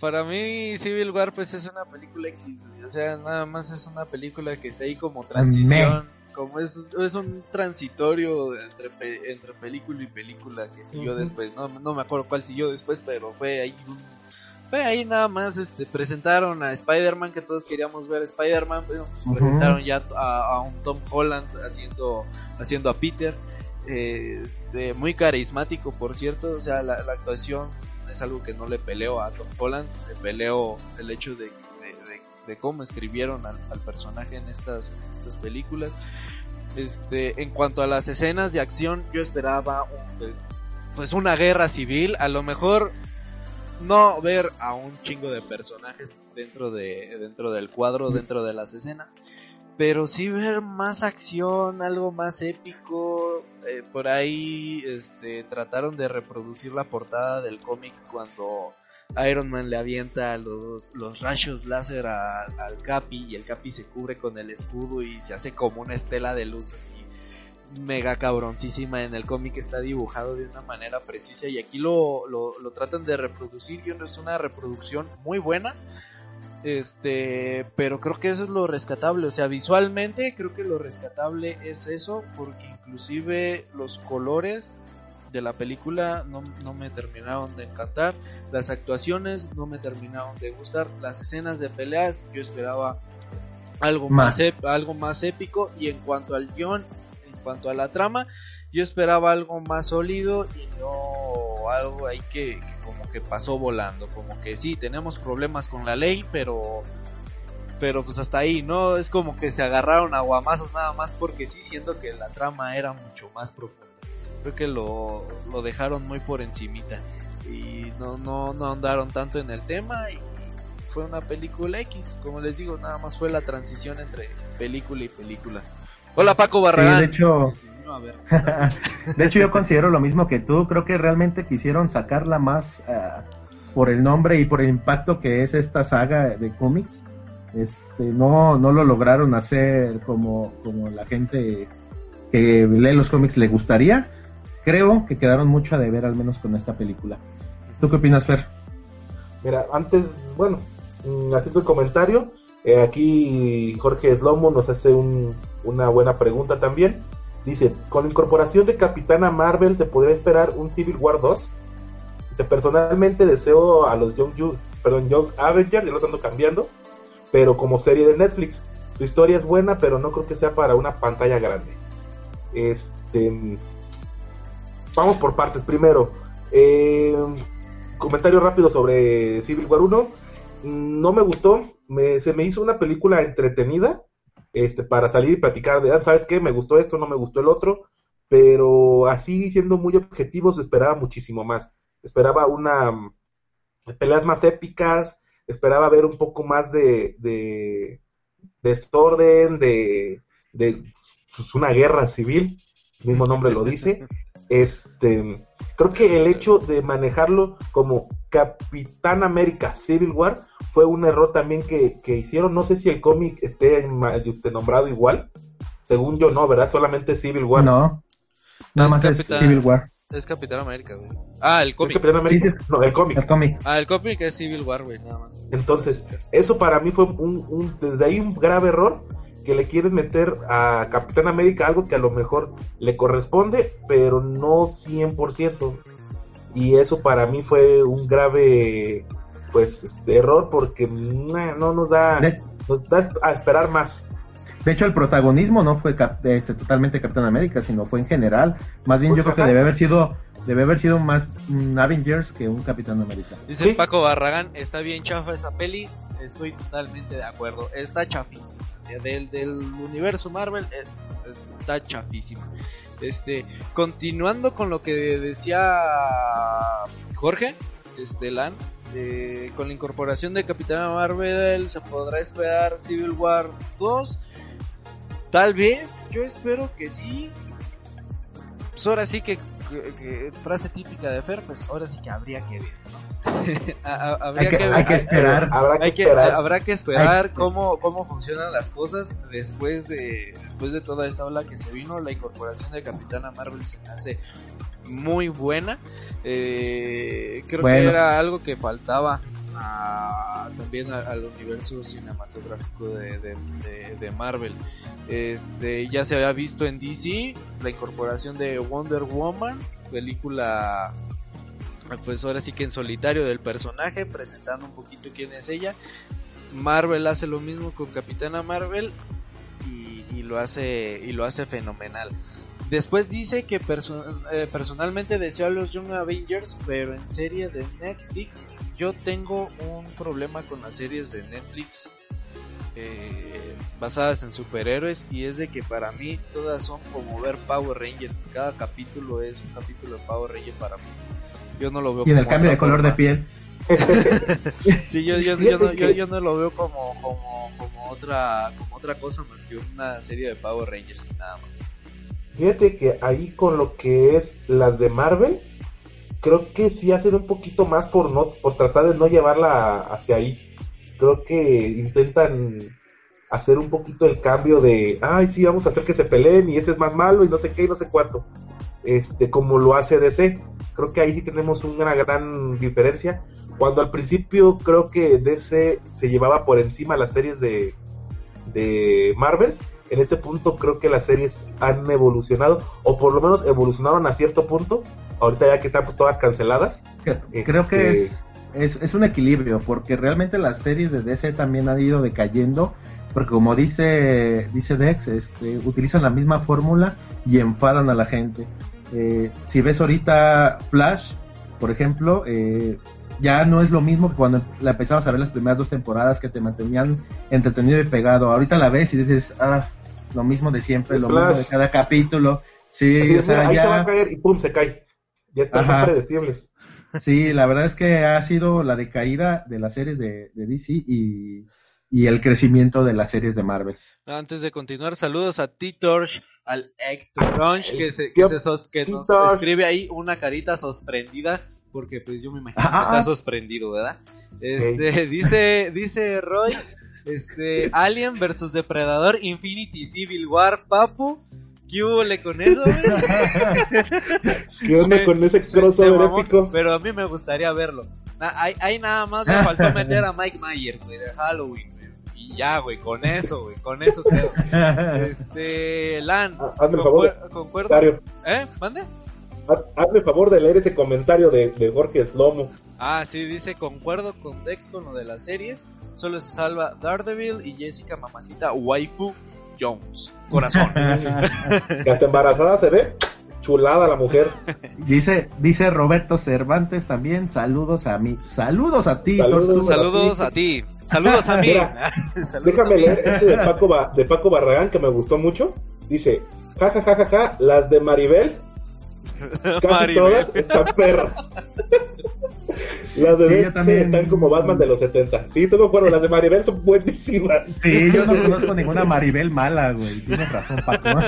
Para mí Civil War pues es una película X, o sea, nada más es una película que está ahí como transición, como es, es un transitorio entre, entre película y película que siguió después, no, no me acuerdo cuál siguió después, pero fue ahí un- fue ahí nada más este presentaron a Spider-Man que todos queríamos ver a Spider-Man, pues, presentaron ya a, a un Tom Holland haciendo haciendo a Peter eh, este, muy carismático por cierto, o sea, la, la actuación es algo que no le peleo a Tom Holland, le peleo el hecho de, de, de- de cómo escribieron al, al personaje en estas, en estas películas. Este, en cuanto a las escenas de acción, yo esperaba un- pues una guerra civil, a lo mejor no ver a un chingo de personajes dentro de dentro del cuadro, dentro de las escenas, pero sí ver más acción, algo más épico. eh, por ahí este, trataron de reproducir la portada del cómic cuando Iron Man le avienta los, los rayos láser al Capi y el Capi se cubre con el escudo y se hace como una estela de luz así mega cabroncísima en el cómic está dibujado de una manera precisa y aquí lo, lo, lo tratan de reproducir y no es una reproducción muy buena Este, pero creo que eso es lo rescatable, o sea, visualmente creo que lo rescatable es eso, porque inclusive los colores de la película no, no, me terminaron de encantar, las actuaciones no me terminaron de gustar, las escenas de peleas yo esperaba algo más, algo más épico y en cuanto al guion, cuanto a la trama, yo esperaba algo más sólido y no algo ahí que, como que pasó volando, como que sí, tenemos problemas con la ley, pero pero pues hasta ahí, ¿no? Es como que se agarraron a guamazos nada más porque sí, siendo que la trama era mucho más profunda. Creo que lo, lo dejaron muy por encimita y no, no, no andaron tanto en el tema y fue una película X, como les digo, nada más fue la transición entre película y película. Hola Paco Barragán. de hecho, [LAUGHS] de hecho yo considero lo mismo que tú, creo que realmente quisieron sacarla más uh, por el nombre y por el impacto que es esta saga de cómics. Este, no, no lo lograron hacer como, como la gente que lee los cómics le gustaría. Creo que quedaron mucho a deber al menos con esta película. ¿Tú qué opinas, Fer? Mira, antes, bueno, Mm, haciendo el comentario, eh, aquí Jorge Slomo nos hace una buena pregunta también. Dice, con la incorporación de Capitana Marvel se podría esperar un Civil War 2. Dice, personalmente deseo a los Young, Young Avengers, ya los ando cambiando, pero como serie de Netflix. Su historia es buena, pero no creo que sea para una pantalla grande. Este, vamos por partes. Primero, eh, comentario rápido sobre Civil War 1 no me gustó, se me hizo una película entretenida, este, para salir y platicar de, ah, ¿sabes qué? Me gustó esto, no me gustó el otro, pero así siendo muy objetivos esperaba muchísimo más. Esperaba una mm, peleas más épicas, esperaba ver un poco más de, de, desorden, de, de pues, una guerra civil, el mismo nombre lo dice. [LAUGHS] Este, creo que el hecho de manejarlo como Capitán América Civil War fue un error también que, hicieron. No sé si el cómic esté nombrado igual. Según yo, no, ¿verdad? Solamente Civil War. No, nada más es Civil War. Es Capitán América, güey. Ah, el cómic. No, el cómic. El cómic. Ah, el cómic es Civil War, güey, nada más. Entonces, eso para mí fue un, un, desde ahí un grave error que le quieres meter a Capitán América algo que a lo mejor le corresponde, pero no 100%. Y eso para mí fue un grave pues este, error porque no nos da, nos da a esperar más. De hecho, el protagonismo no fue este, totalmente Capitán América, sino fue en general. Más bien, pues yo creo que debe haber sido debe haber sido más un Avengers que un Capitán América. Dice Paco Barragán, está bien chafa esa peli, estoy totalmente de acuerdo, está chafísima. Del, del universo Marvel eh, está chafísima. Este, continuando con lo que decía Jorge, este eh, con la incorporación de Capitán Marvel se podrá esperar Civil War 2. Tal vez, yo espero que sí. Pues ahora sí que frase típica de Fer, pues ahora sí que habría que ver, hay, que, esperar. Habrá que esperar cómo, cómo funcionan las cosas después de, después de toda esta ola que se vino. La incorporación de Capitana Marvel se hace muy buena. Eh, creo que era algo que faltaba también al universo cinematográfico de, Marvel. Este, ya se había visto en DC la incorporación de Wonder Woman, película pues ahora sí que en solitario del personaje, presentando un poquito quién es ella. Marvel hace lo mismo con Capitana Marvel y, lo hace y lo hace fenomenal. Después dice que eh, personalmente deseo a los Young Avengers, pero en serie de Netflix yo tengo un problema con las series de Netflix eh, basadas en superhéroes y es de que para mí todas son como ver Power Rangers. Cada capítulo es un capítulo de Power Ranger para mí. Yo no lo veo. Y en el cambio de color de piel. [LAUGHS] sí, yo, yo, yo, no, yo, no lo veo como, como, como, otra, como otra cosa más que una serie de Power Rangers, nada más. Fíjate que ahí con lo que es las de Marvel, creo que sí hacen un poquito más por no, por tratar de no llevarla hacia ahí. Creo que intentan hacer un poquito el cambio de, ay, sí, vamos a hacer que se peleen y este es más malo y no sé qué y no sé cuánto. Este, como lo hace DC. Creo que ahí sí tenemos una gran diferencia. Cuando al principio creo que DC se llevaba por encima las series de, de Marvel, en este punto creo que las series han evolucionado, o por lo menos evolucionaron a cierto punto. Ahorita ya que están todas canceladas. Creo que este, es, es, un equilibrio, porque realmente las series de DC también han ido decayendo, porque como dice, dice Dex, este, utilizan la misma fórmula y enfadan a la gente. Eh, si ves ahorita Flash, por ejemplo, eh, ya no es lo mismo que cuando la empezabas a ver las primeras dos temporadas que te mantenían entretenido y pegado. Ahorita la ves y dices, ah, lo mismo de siempre, lo mismo de cada capítulo. Sí, ahí se va a caer y pum, se cae. Ya están predecibles. Sí, la verdad es que ha sido la decaída de las series de, DC y, el crecimiento de las series de Marvel. Antes de continuar, saludos a T-Torch, al Hector que, se, que, que nos escribe ahí una carita sorprendida porque pues yo me imagino que está sorprendido, ¿verdad? Este, [LAUGHS] dice, dice Roy, este, Alien versus Depredador, Infinity Civil War, papu. ¿Qué hubo con eso, ¿Qué onda con ese crossover épico? Pero a mí me gustaría verlo. Ahí, nada más me faltó meter a Mike Myers, güey, de Halloween, Y ya, güey, con eso, güey, con eso creo. Este, Lan, ah, Hazme favor, concuerdo. ¿Eh? ¿Mande? Hazme favor de leer ese comentario de, de Jorge Slomo. Ah, sí, dice, concuerdo con Dex con lo de las series. Solo se salva Daredevil y Jessica Mamacita Waifu Jones. Corazón. que [LAUGHS] hasta embarazada se ve chulada la mujer. [LAUGHS] Dice, dice Roberto Cervantes también, saludos a mí. Saludos a ti. Saludos, a, ti. Saludos a mí. [LAUGHS] déjame leer este de Paco, de Paco Barragán que me gustó mucho. Dice, ja, ja, ja, ja, ja, las de Maribel. Casi todas están perras. Las de sí, también... están como Batman de los 70. Sí, todo acuerdo, las de Maribel son buenísimas. Sí, yo no conozco ninguna Maribel mala, güey. Tienes razón, Paco. [LAUGHS]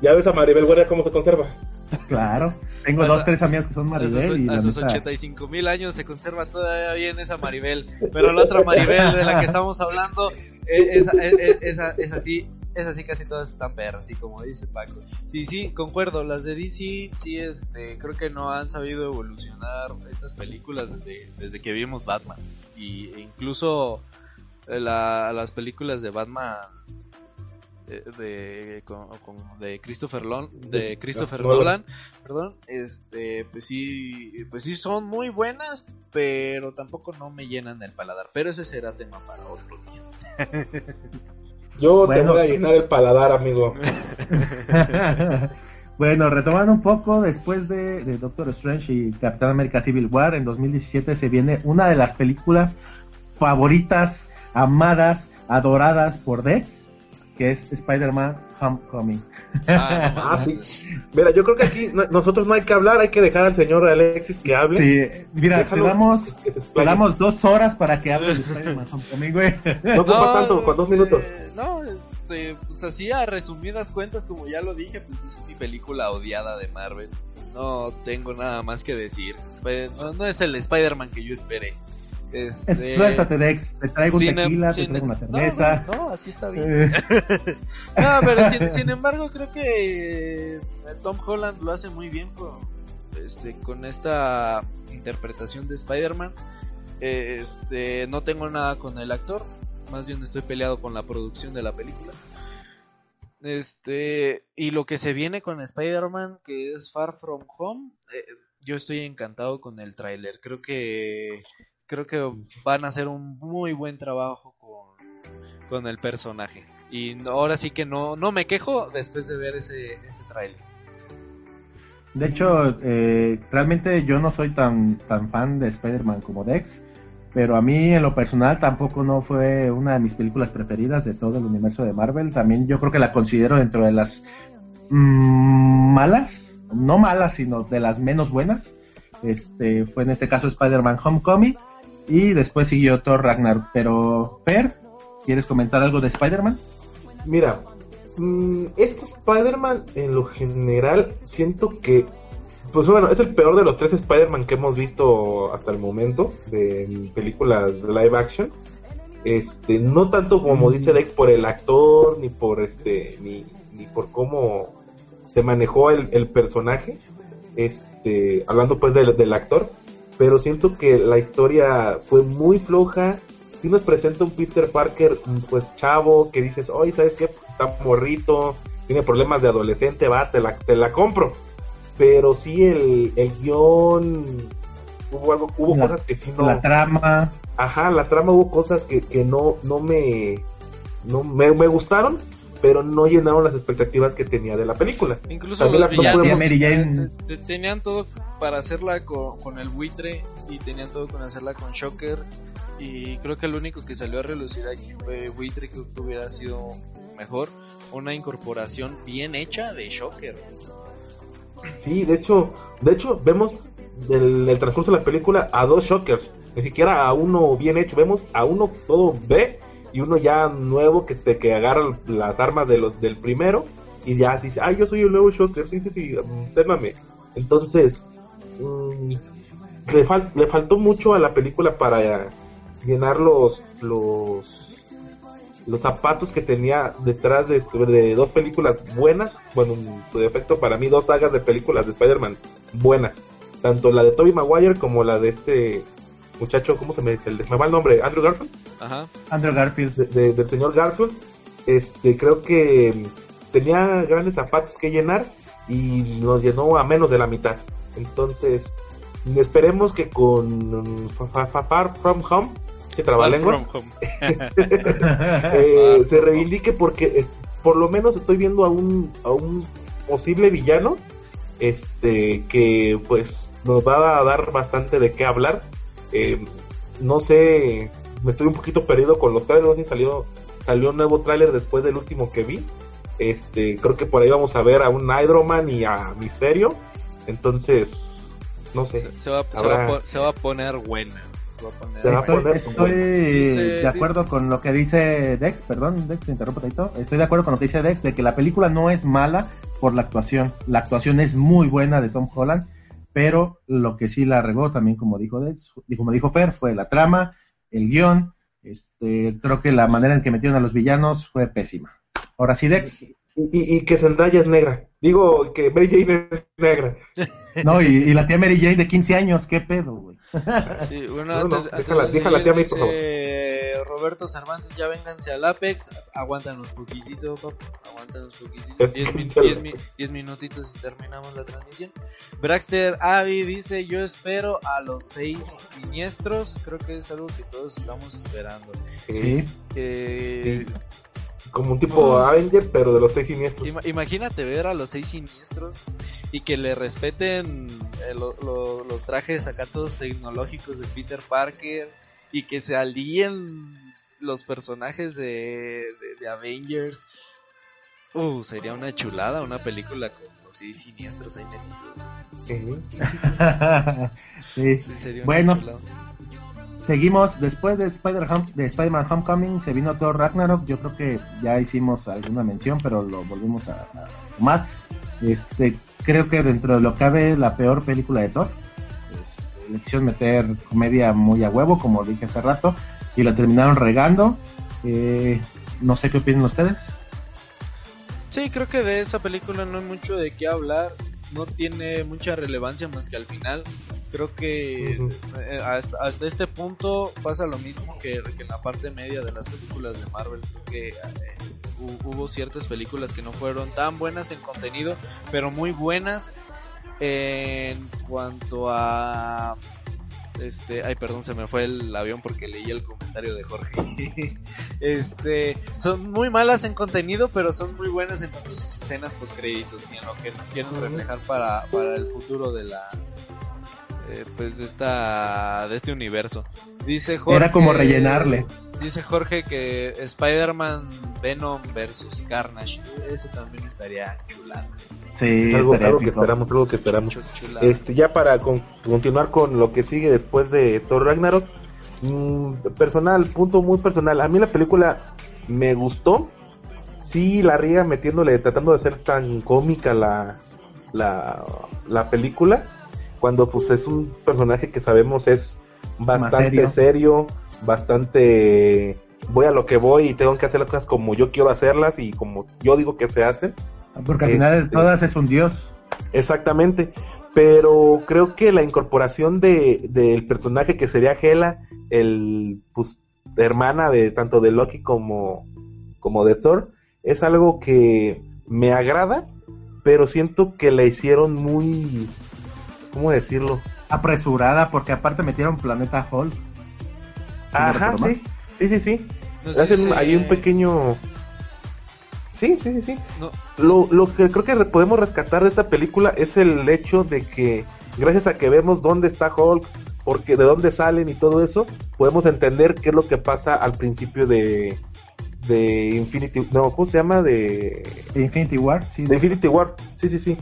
ya ves a Maribel Guardia cómo se conserva. Claro. Tengo dos, tres amigas que son Maribel. A sus, y a sus 85 mil años se conserva todavía bien esa Maribel. Pero la otra Maribel de la que estamos hablando, esa, esa, esa, así es así casi todas están perras, así como dice Paco. Sí, sí, concuerdo, las de DC sí este, creo que no han sabido evolucionar estas películas desde, desde que vimos Batman. Y e incluso eh, las películas de Batman eh, de, de Christopher de Christopher Nolan, perdón, este pues sí, pues sí son muy buenas, pero tampoco no me llenan el paladar, pero ese será tema para otro día. [LAUGHS] Yo te voy a llenar el paladar, amigo. [LAUGHS] bueno, retomando un poco, después de, Doctor Strange y Capitán América Civil War, en 2017 se viene una de las películas favoritas, amadas, adoradas por Dex, que es Spider-Man Homecoming. Ah, ah, sí. Mira, yo creo que aquí nosotros no hay que hablar, hay que dejar al señor Alexis que hable. Sí, mira, te damos, te damos, dos horas para que hables de Spider-Man Homecoming, güey. No ocupa tanto, con dos minutos. Eh, no, este, pues así a resumidas cuentas, como ya lo dije, pues es mi película odiada de Marvel. No tengo nada más que decir. no es el Spider-Man que yo esperé. Este... [LAUGHS] Suéltate, Dex. Te traigo un tequila, te traigo una cerveza. No, así está bien. [LAUGHS] no, pero sin, embargo, creo que eh, Tom Holland lo hace muy bien con, este, con esta interpretación de Spider-Man. Este, no tengo nada con el actor. Más bien estoy peleado con la producción de la película. Este, y lo que se viene con Spider-Man, que es Far From Home, eh, yo estoy encantado con el tráiler. Creo que creo que van a hacer un muy buen trabajo con, el personaje. Y ahora sí que no, no me quejo después de ver ese, ese trailer. De hecho, eh, realmente yo no soy tan, tan fan de Spider-Man como Dex, pero a mí en lo personal tampoco no fue una de mis películas preferidas de todo el universo de Marvel. También yo creo que la considero dentro de las mm, malas, no malas, sino de las menos buenas. Este fue en este caso Spider-Man Homecoming y después siguió Thor Ragnar. Pero, Per, ¿quieres comentar algo de Spider-Man? Mira, mm, este Spider-Man en lo general siento que, pues bueno, es el peor de los tres Spider-Man que hemos visto hasta el momento de películas de live action. Este, no tanto como dice Lex por el actor, ni por este, ni, ni por cómo se manejó el, el personaje, este, hablando pues del, del actor, pero siento que la historia fue muy floja. Si nos presenta un Peter Parker, pues chavo, que dices, oye, ¿sabes qué? Está morrito, tiene problemas de adolescente, va, te la, te la compro. Pero sí, el, el guion, hubo algo, hubo La- cosas que sí no. La trama, Ajá, la trama hubo cosas que, que no, no me, no me, me gustaron, pero no llenaron las expectativas que tenía de la película. Incluso También los la- no villanos podemos- Mary Jane. te- tenían todo para hacerla con, con el buitre y tenían todo con hacerla con Shocker. Y creo que el único que salió a relucir aquí fue buitre, creo que hubiera sido mejor. Una incorporación bien hecha de Shocker. Sí, de hecho, de hecho, vemos en el transcurso de la película a dos shockers, ni siquiera a uno bien hecho, vemos a uno todo B y uno ya nuevo que este que agarra las armas de los del primero y ya así, ay, yo soy el nuevo shocker, sí, sí, sí, mm, térmame. Entonces, mm, le, fal- le faltó mucho a la película para llenar los los los zapatos que tenía detrás de, de dos películas buenas, bueno, en su defecto para mí dos sagas de películas de Spider-Man buenas, tanto la de Tobey Maguire como la de este muchacho, ¿cómo se me dice? Me va el nombre, Andrew Garfield, Ajá. Andrew Garfield. de- de- del señor Garfield, este, creo que mm, tenía grandes zapatos que llenar y nos llenó a menos de la mitad, entonces esperemos que con mm, Fa- Fa- Fa- Far From Home, que trabalenguas, From Home. [LAUGHS] eh, se reivindique porque es- por lo menos estoy viendo a un, a un posible villano este que pues nos va a dar bastante de qué hablar Eh, no sé me estoy un poquito perdido con los trailers no sé si salió salió un nuevo tráiler después del último que vi este creo que por ahí vamos a ver a un Hydroman y a Misterio entonces no sé Se, se va, se va a po- se va a poner buena. Se va a poner Se va a Estoy, poner estoy como- Dice- de acuerdo con lo que dice Dex, perdón, Dex, te interrumpo tantito. Estoy de acuerdo con lo que dice Dex de que la película no es mala por la actuación. La actuación es muy buena de Tom Holland, pero lo que sí la regó también, como dijo Dex, como dijo Fer, fue la trama, el guion. Este, creo que la manera en que metieron a los villanos fue pésima. Ahora sí, Dex. Y, y- que Zendaya es negra digo que Mary Jane es negra [LAUGHS] No, y, y la tía Mary Jane de 15 años, ¿qué pedo, güey? Sí, bueno, No, no, antes, antes déjala- de déjala, seguir, tía May, por dice Roberto Cervantes, ya vénganse al Apex, aguántanos poquitito, papá, aguántanos poquitito, 10 min- 10 mi- 10 minutitos y terminamos la transmisión. Braxter Avi dice, yo espero a los seis siniestros, creo que es algo que todos estamos esperando. Sí. Eh, como un tipo Avenger, pero de los seis siniestros. Ima- imagínate ver a los seis siniestros y que le respeten eh, lo- lo- los trajes acá todos tecnológicos de Peter Parker y que se alíen los personajes de, de- de Avengers. Uh, sería una chulada una película con los seis siniestros ahí metidos. Sí. [LAUGHS] [LAUGHS] Sí, sería una Bueno. chulada. Seguimos, después de Spider de Spider-Man Homecoming se vino Thor Ragnarok, yo creo que ya hicimos alguna mención, pero lo volvimos a, a tomar. Este, creo que dentro de lo que cabe la peor película de Thor. Este, le quisieron meter comedia muy a huevo, como dije hace rato, y la terminaron regando. Eh, no sé qué opinan ustedes. Sí, creo que de esa película no hay mucho de qué hablar. No tiene mucha relevancia más que al final. Creo que eh, hasta, hasta este punto pasa lo mismo que, que en la parte media de las películas de Marvel. Creo que eh, hu- hubo ciertas películas que no fueron tan buenas en contenido, pero muy buenas en cuanto a este, ay, perdón, se me fue el avión porque leí el comentario de Jorge. [LAUGHS] este, son muy malas en contenido, pero son muy buenas en cuanto a sus escenas post créditos y en lo que nos quieren reflejar para, para el futuro de la eh, pues de esta de este universo. Dice Jorge Era como rellenarle. Dice Jorge que Spider-Man Venom versus Carnage, eso también estaría chulado. Sí, algo, estaría algo que esperamos, algo que esperamos. Chulada. Este, ya para con- continuar con lo que sigue después de Thor Ragnarok, mm, personal, punto muy personal. A mí la película me gustó. Sí, la riega metiéndole, tratando de ser tan cómica la, la, la película. Cuando pues es un personaje que sabemos es bastante serio. serio, bastante voy a lo que voy y tengo que hacer las cosas como yo quiero hacerlas y como yo digo que se hacen. Porque al final de Este- todas es un dios. Exactamente. pero creo que la incorporación de del personaje que sería Hela, el pues, hermana de tanto de Loki como, como de Thor, es algo que me agrada, pero siento que la hicieron muy, ¿cómo decirlo? Apresurada, porque aparte metieron Planeta Hulk. Ajá, sí, sí, sí, sí. Hacen ahí un pequeño... Sí, sí, sí, sí. Lo, lo que creo que podemos rescatar de esta película es el hecho de que gracias a que vemos dónde está Hulk, porque de dónde salen y todo eso, podemos entender qué es lo que pasa al principio de, de Infinity, no, ¿cómo se llama? De, Infinity War, sí. De Infinity War, sí, sí, sí.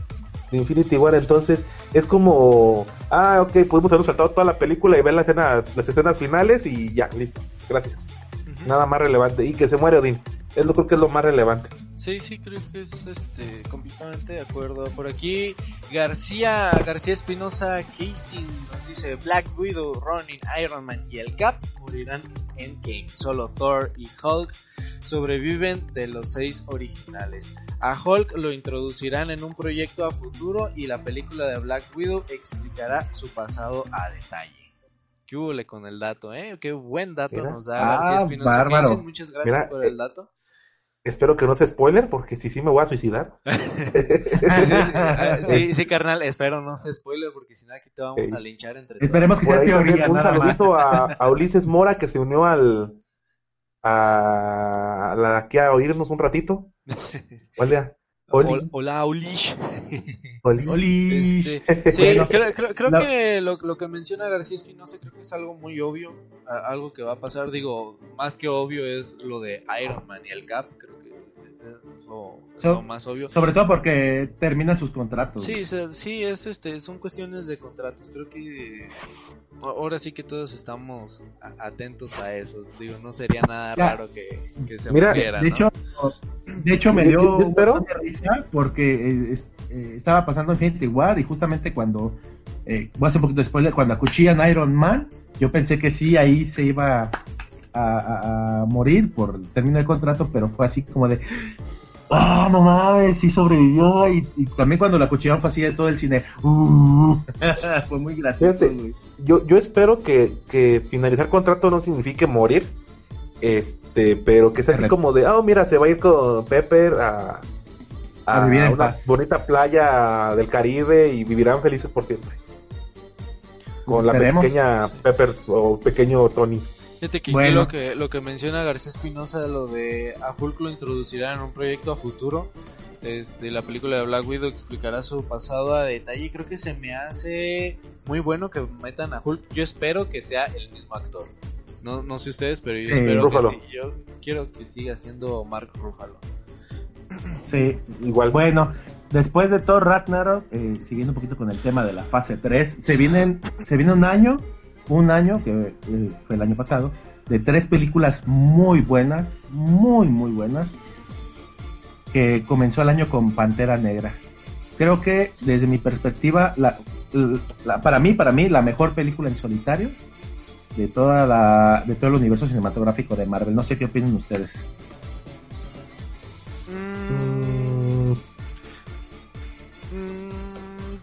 De Infinity War, entonces es como, ah, ok, podemos haber saltado toda la película y ver la escena, las escenas finales y ya, listo, gracias. Nada más relevante. Y que se muere Odín, es lo creo que es lo más relevante. Sí, sí, creo que es este completamente de acuerdo. Por aquí García García Espinosa Casey nos dice Black Widow, Ronin, Iron Man y el Cap morirán en Game. Solo Thor y Hulk sobreviven de los seis originales. A Hulk lo introducirán en un proyecto a futuro y la película de Black Widow explicará su pasado a detalle. ¿Qué hubo con el dato, eh? Qué buen dato nos da García ah, Espinosa. Muchas gracias por el eh, dato. Espero que no sea spoiler, porque si sí me voy a suicidar. [LAUGHS] sí, sí, carnal, espero no sea spoiler, porque si no aquí te vamos a linchar entre Esperemos que sea teoría. Un saludito a, Ulises Mora que se unió al a la aquí a oírnos un ratito. [LAUGHS] Hola. Hola, [LAUGHS] Olish. Este, [LAUGHS] sí, creo, creo, que lo, lo, que menciona García Espinosa creo que es algo muy obvio, algo que va a pasar, digo, más que obvio es lo de Iron Man y el Cap, creo lo, más obvio. Sobre todo porque terminan sus contratos. Sí, sí, es este, son cuestiones de contratos. Creo que ahora sí que todos estamos atentos a eso. Digo, no sería nada raro que, se Mira, de hecho, de hecho me dio risa porque eh, eh, estaba pasando Infinity War y justamente cuando eh, voy a hacer un poquito de spoiler, cuando acuchillan Iron Man, yo pensé que sí, ahí se iba a, morir por término de contrato, pero fue así como de, ah, no mames, sí sobrevivió. Y, también cuando la cuchillaron fue así de todo el cine, uh, [LAUGHS] fue muy gracioso. yo, yo espero que, que finalizar contrato no signifique morir, este, pero que sea así como de, oh, mira, se va a ir con Pepper a, a, una bonita playa del Caribe y vivirán felices por siempre. Con la pequeña Pepper o pequeño Tony. Fíjate que lo que lo que menciona García Espinosa, lo de a Hulk lo introducirá en un proyecto a futuro. Desde la película de Black Widow explicará su pasado a detalle. Creo que se me hace muy bueno que metan a Hulk. Yo espero que sea el mismo actor. No, no sé ustedes, pero yo espero que sí. Yo quiero que siga siendo Mark Ruffalo. Sí, igual. Bueno, después de Thor Ragnarok, eh, siguiendo un poquito con el tema de la fase 3, se vienen se viene un año un año, que eh, fue el año pasado, de tres películas muy buenas, muy, muy buenas, que comenzó el año con Pantera Negra. Creo que desde mi perspectiva, la, para mí, para mí, la mejor película en solitario de toda la, de todo el universo cinematográfico de Marvel. No sé qué opinan ustedes.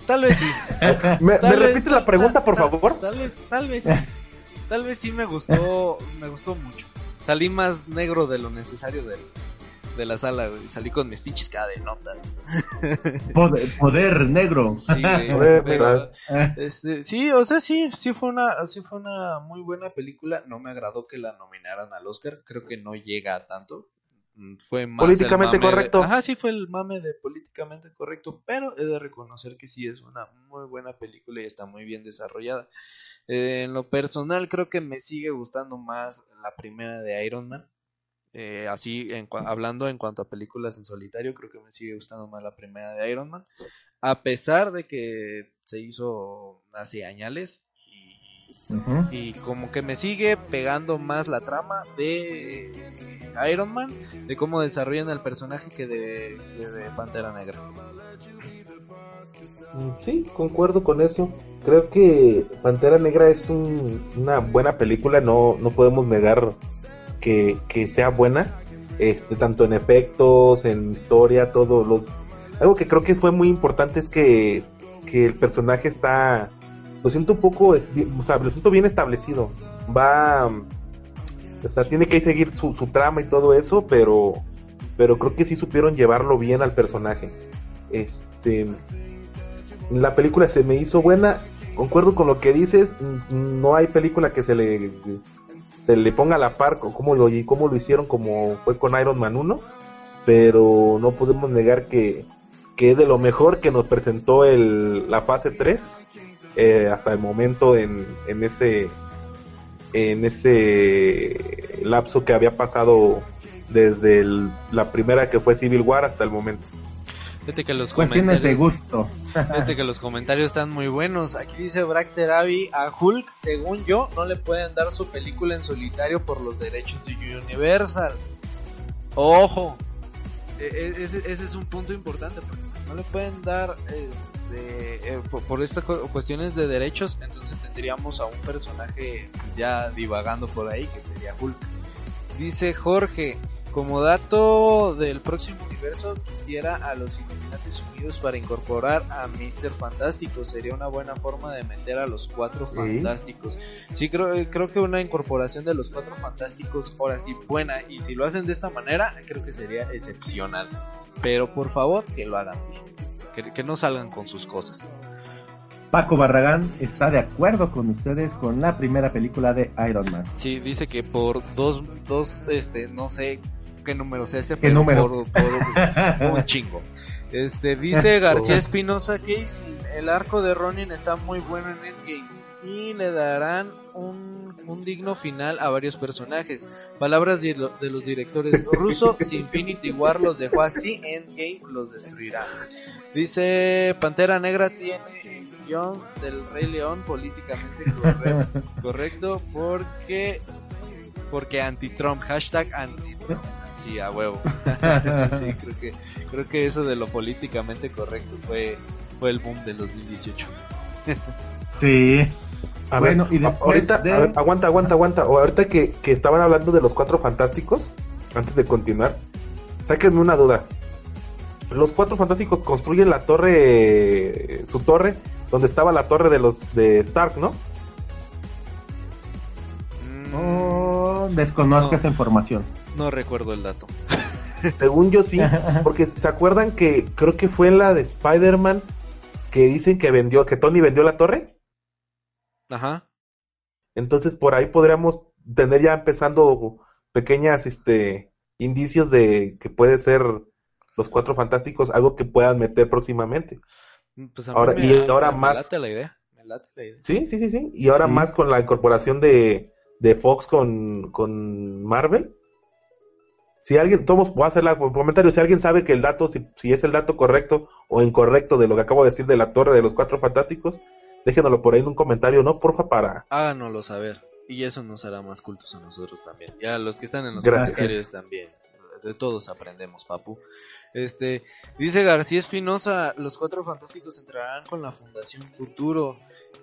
Tal vez sí. [LAUGHS] ¿Me, repites la pregunta, por favor? Tal vez, tal vez sí. Tal vez sí me gustó, me gustó mucho. Salí más negro de lo necesario de, de la sala, güey. Salí con mis pinches cadenotas. [LAUGHS] Poder, poder negro. Sí, güey, [LAUGHS] este, sí, o sea, sí, sí fue una, sí fue una muy buena película. No me agradó que la nominaran al Oscar. Creo que no llega a tanto. Mm, fue más políticamente correcto. ajá, sí fue el mame de políticamente correcto, pero he de reconocer que sí es una muy buena película y está muy bien desarrollada. Eh, en lo personal creo que me sigue gustando más la primera de Iron Man. Eh, así, en, hablando en cuanto a películas en solitario, creo que me sigue gustando más la primera de Iron Man. A pesar de que se hizo hace y como que me sigue pegando más la trama de Iron Man, de cómo desarrollan el personaje que de, Pantera Negra. Mm, sí, concuerdo con eso. Creo que Pantera Negra es una buena película, no, no podemos negar que, sea buena, este, tanto en efectos, en historia, todo los... Algo que creo que fue muy importante es que que el personaje está, lo siento un poco, o sea, lo siento bien establecido. Va, o sea, tiene que seguir su, su trama y todo eso, pero, pero creo que sí supieron llevarlo bien al personaje. Este, la película se me hizo buena. Concuerdo con lo que dices. No hay película que se le se le ponga a la par con cómo lo, cómo lo hicieron como fue con Iron Man 1. Pero no podemos negar que, que es de lo mejor que nos presentó el, la fase 3 eh, hasta el momento en, en ese en ese lapso que había pasado desde la primera que fue Civil War hasta el momento. Fíjate que los comentarios. de gusto. Fíjate que los comentarios están muy buenos. Aquí dice Braxter Abbey a Hulk, según yo, no le pueden dar su película en solitario por los derechos de Universal. Ojo, e, e, ese, es un punto importante porque si no le pueden dar eh, por, estas cuestiones de derechos, entonces tendríamos a un personaje pues, ya divagando por ahí que sería Hulk. Dice Jorge, como dato del próximo universo, quisiera a los Illuminates Unidos para incorporar a Mr. Fantástico. Sería una buena forma de meter a los cuatro fantásticos. Sí, creo, creo que una incorporación de los cuatro fantásticos, ahora sí, buena. Y si lo hacen de esta manera, creo que sería excepcional. Pero por favor, que lo hagan bien. Que no salgan con sus cosas. Paco Barragán está de acuerdo con ustedes con la primera película de Iron Man. Sí, dice que por dos, dos este, no sé, qué número sea ese, ¿Qué número? Por, un chingo. Este, dice [LAUGHS] García Espinosa que el arco de Ronin está muy bueno en Endgame y le darán un, un digno final a varios personajes. Palabras de, los directores ruso, [LAUGHS] si Infinity War los dejó así, Endgame los destruirá. Dice Pantera Negra tiene el guion del Rey León políticamente correcto, [LAUGHS] correcto porque porque anti-Trump, hashtag anti-Trump sí, a huevo. [LAUGHS] sí, creo que, creo que eso de lo políticamente correcto fue, fue el boom del 2018. Sí. A bueno, y ahorita, aguanta, aguanta, aguanta. O ahorita que, que estaban hablando de los cuatro fantásticos, antes de continuar, sáquenme una duda. Los cuatro fantásticos construyen la torre, su torre, donde estaba la torre de los de Stark, ¿no? Oh, desconozco esa información. No recuerdo el dato. [LAUGHS] Según yo sí, porque se acuerdan que creo que fue en la de Spider-Man que dicen que vendió, que Tony vendió la torre. Ajá. Entonces por ahí podríamos tener ya empezando pequeñas este indicios de que puede ser los cuatro fantásticos algo que puedan meter próximamente. Pues ahora, y ahora más. Me late la idea. Me late la idea. Sí, sí, sí, sí. Y ahora más con la incorporación de, de Fox con, con Marvel si alguien, todos voy a hacer la comentario, si alguien sabe que el dato, si, si, es el dato correcto o incorrecto de lo que acabo de decir de la torre de los cuatro fantásticos, déjenoslo por ahí en un comentario, ¿no? Porfa, para... Háganoslo saber. Y eso nos hará más cultos a nosotros también. Y a los que están en los comentarios también. De todos aprendemos, papu. Este, dice García Espinosa, los cuatro fantásticos entrarán con la Fundación Futuro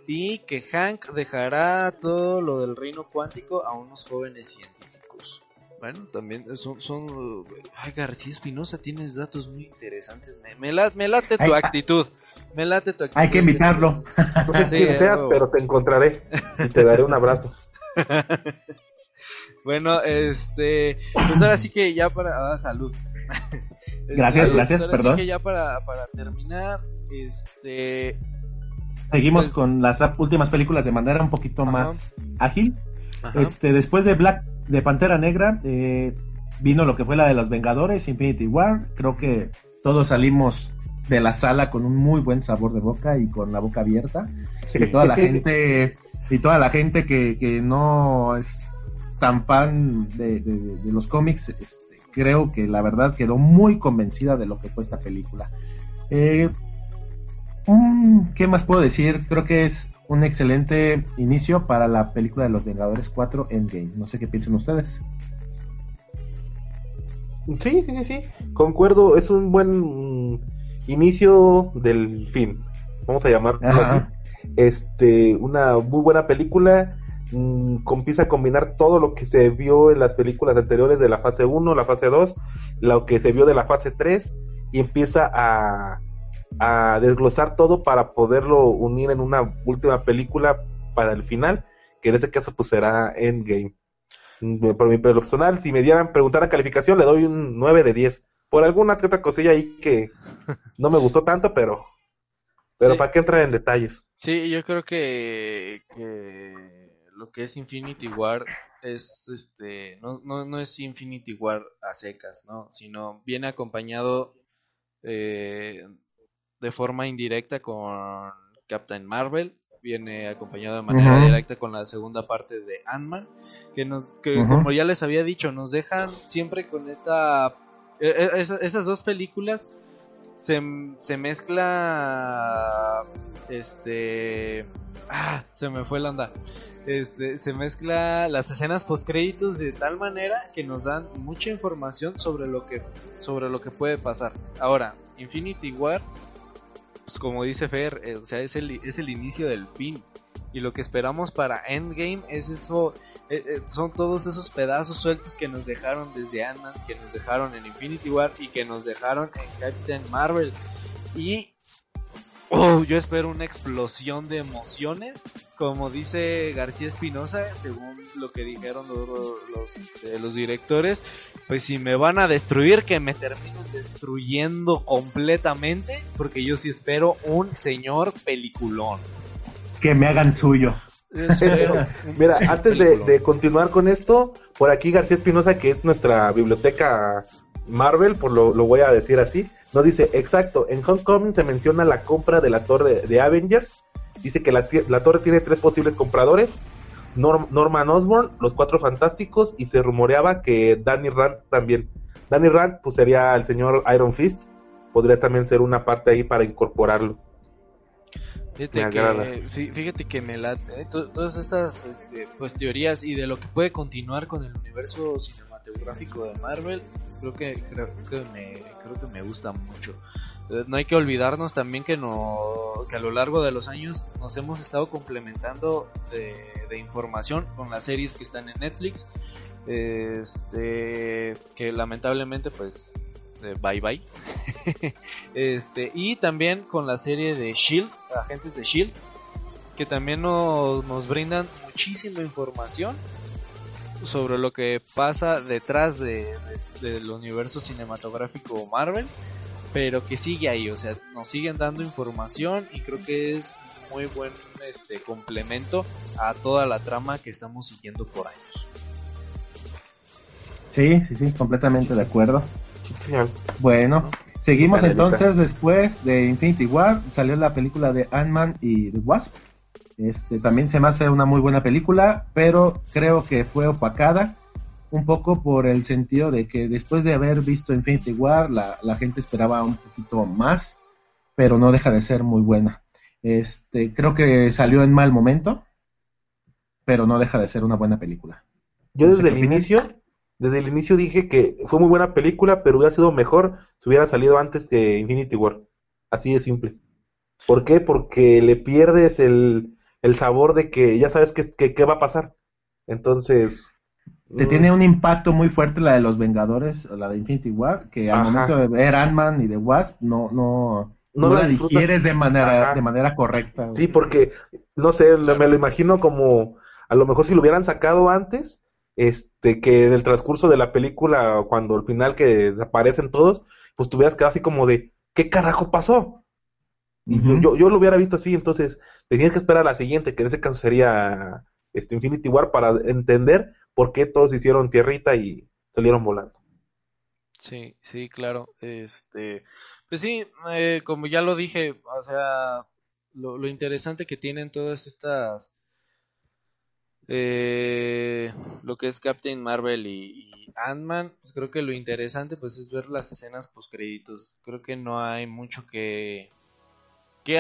y que Hank dejará todo lo del reino cuántico a unos jóvenes científicos. Bueno, también son, son... Ay, García Espinosa, tienes datos muy interesantes. Me, me, late tu actitud. Me late tu actitud. Hay que invitarlo. No sé quién seas, pero te encontraré y te daré un abrazo. [LAUGHS] bueno, este... Pues ahora sí que ya para... Ah, salud. [LAUGHS] Gracias, gracias, ahora perdón. Sí que ya para, para terminar, este... Seguimos pues con las últimas películas de manera un poquito más ágil. Este, después de Black, de Pantera Negra, eh, vino lo que fue la de los Vengadores, Infinity War. Creo que todos salimos de la sala con un muy buen sabor de boca y con la boca abierta. Y toda la [LAUGHS] gente, y toda la gente que, que no es tan fan de, de, los cómics, este, creo que la verdad quedó muy convencida de lo que fue esta película. Eh, ¿Qué más puedo decir? Creo que es un excelente inicio para la película de los Vengadores 4 Endgame. No sé qué piensan ustedes. Sí, sí, sí, sí. Concuerdo, es un buen inicio del fin. Vamos a llamarlo así. Este, una muy buena película. Mmm, empieza a combinar todo lo que se vio en las películas anteriores de la fase 1, la fase 2, lo que se vio de la fase 3 y empieza a, a desglosar todo para poderlo unir en una última película para el final, que en este caso pues será Endgame. Mm, por mi personal, si me dieran preguntar a calificación, le doy un 9 de 10. Por alguna otra cosilla ahí que no me gustó tanto, pero pero ¿para qué entrar en detalles? Sí, yo creo que, lo que es Infinity War es este no, no, no es Infinity War a secas, ¿no? Sino viene acompañado eh, de forma indirecta con Captain Marvel, viene acompañado de manera directa con la segunda parte de Ant-Man, que nos que como ya les había dicho, nos dejan siempre con esta e, e, esas dos películas se, se mezcla este ah, se me fue la onda. Este, se mezcla las escenas post créditos de tal manera que nos dan mucha información sobre lo que sobre lo que puede pasar. Ahora, Infinity War pues como dice Fer, eh, o sea, es el, es el inicio del fin. Y lo que esperamos para Endgame es eso, eh, eh, son todos esos pedazos sueltos que nos dejaron desde Ant-Man, que nos dejaron en Infinity War y que nos dejaron en Captain Marvel. Y oh, yo espero una explosión de emociones, como dice García Espinosa, según lo que dijeron los, este, los, directores, pues si me van a destruir, que me terminen destruyendo completamente, porque yo sí espero un señor peliculón que me hagan suyo. [LAUGHS] Mira, antes de, continuar con esto, por aquí García Espinosa, que es nuestra biblioteca Marvel, por lo, lo voy a decir así, nos dice, exacto, en Homecoming se menciona la compra de la torre de Avengers, dice que la, torre tiene tres posibles compradores, Norman Osborn, los Cuatro Fantásticos, y se rumoreaba que Danny Rand también. Danny Rand, pues sería el señor Iron Fist, podría también ser una parte ahí para incorporarlo. Fíjate, que, fíjate que me late ¿eh? todas estas este, pues, teorías y de lo que puede continuar con el universo cinematográfico de Marvel, pues, creo que creo, que me creo que me gusta mucho. Eh, no hay que olvidarnos también que no que a lo largo de los años nos hemos estado complementando de, de información con las series que están en Netflix, este que lamentablemente pues bye bye. [LAUGHS] este, y también con la serie de Shield, agentes de Shield, que también nos, nos brindan muchísima información sobre lo que pasa detrás de, del universo cinematográfico Marvel, pero que sigue ahí, o sea, nos siguen dando información y creo que es muy buen este complemento a toda la trama que estamos siguiendo por años. Sí, sí, sí, completamente de acuerdo. Bueno, seguimos entonces después de Infinity War, salió la película de Ant-Man y The Wasp. Este, también se me hace una muy buena película, pero creo que fue opacada un poco por el sentido de que después de haber visto Infinity War, la, gente esperaba un poquito más, pero no deja de ser muy buena. Este, creo que salió en mal momento, pero no deja de ser una buena película. Yo desde el inicio desde el inicio dije que fue muy buena película, pero hubiera sido mejor si hubiera salido antes que Infinity War. Así de simple. ¿Por qué? Porque le pierdes el, sabor de que ya sabes qué va a pasar. Entonces... Te tiene un impacto muy fuerte la de los Vengadores, la de Infinity War, que al momento de ver Ant-Man y The Wasp no, no, no, la digieres de manera, de manera correcta. Sí, porque, no sé, me lo imagino como, a lo mejor si lo hubieran sacado antes, este, que del transcurso de la película, cuando al final que desaparecen todos, pues tuvieras quedado así como de, ¿qué carajo pasó? Y yo, yo, lo hubiera visto así, entonces tenías que esperar a la siguiente, que en ese caso sería este Infinity War, para entender por qué todos hicieron tierrita y salieron volando. Sí, sí, claro. Este, pues sí, eh, como ya lo dije, o sea, lo, lo interesante que tienen todas estas eh, lo que es Captain Marvel y, Ant-Man, pues creo que lo interesante pues es ver las escenas post créditos. Creo que no hay mucho que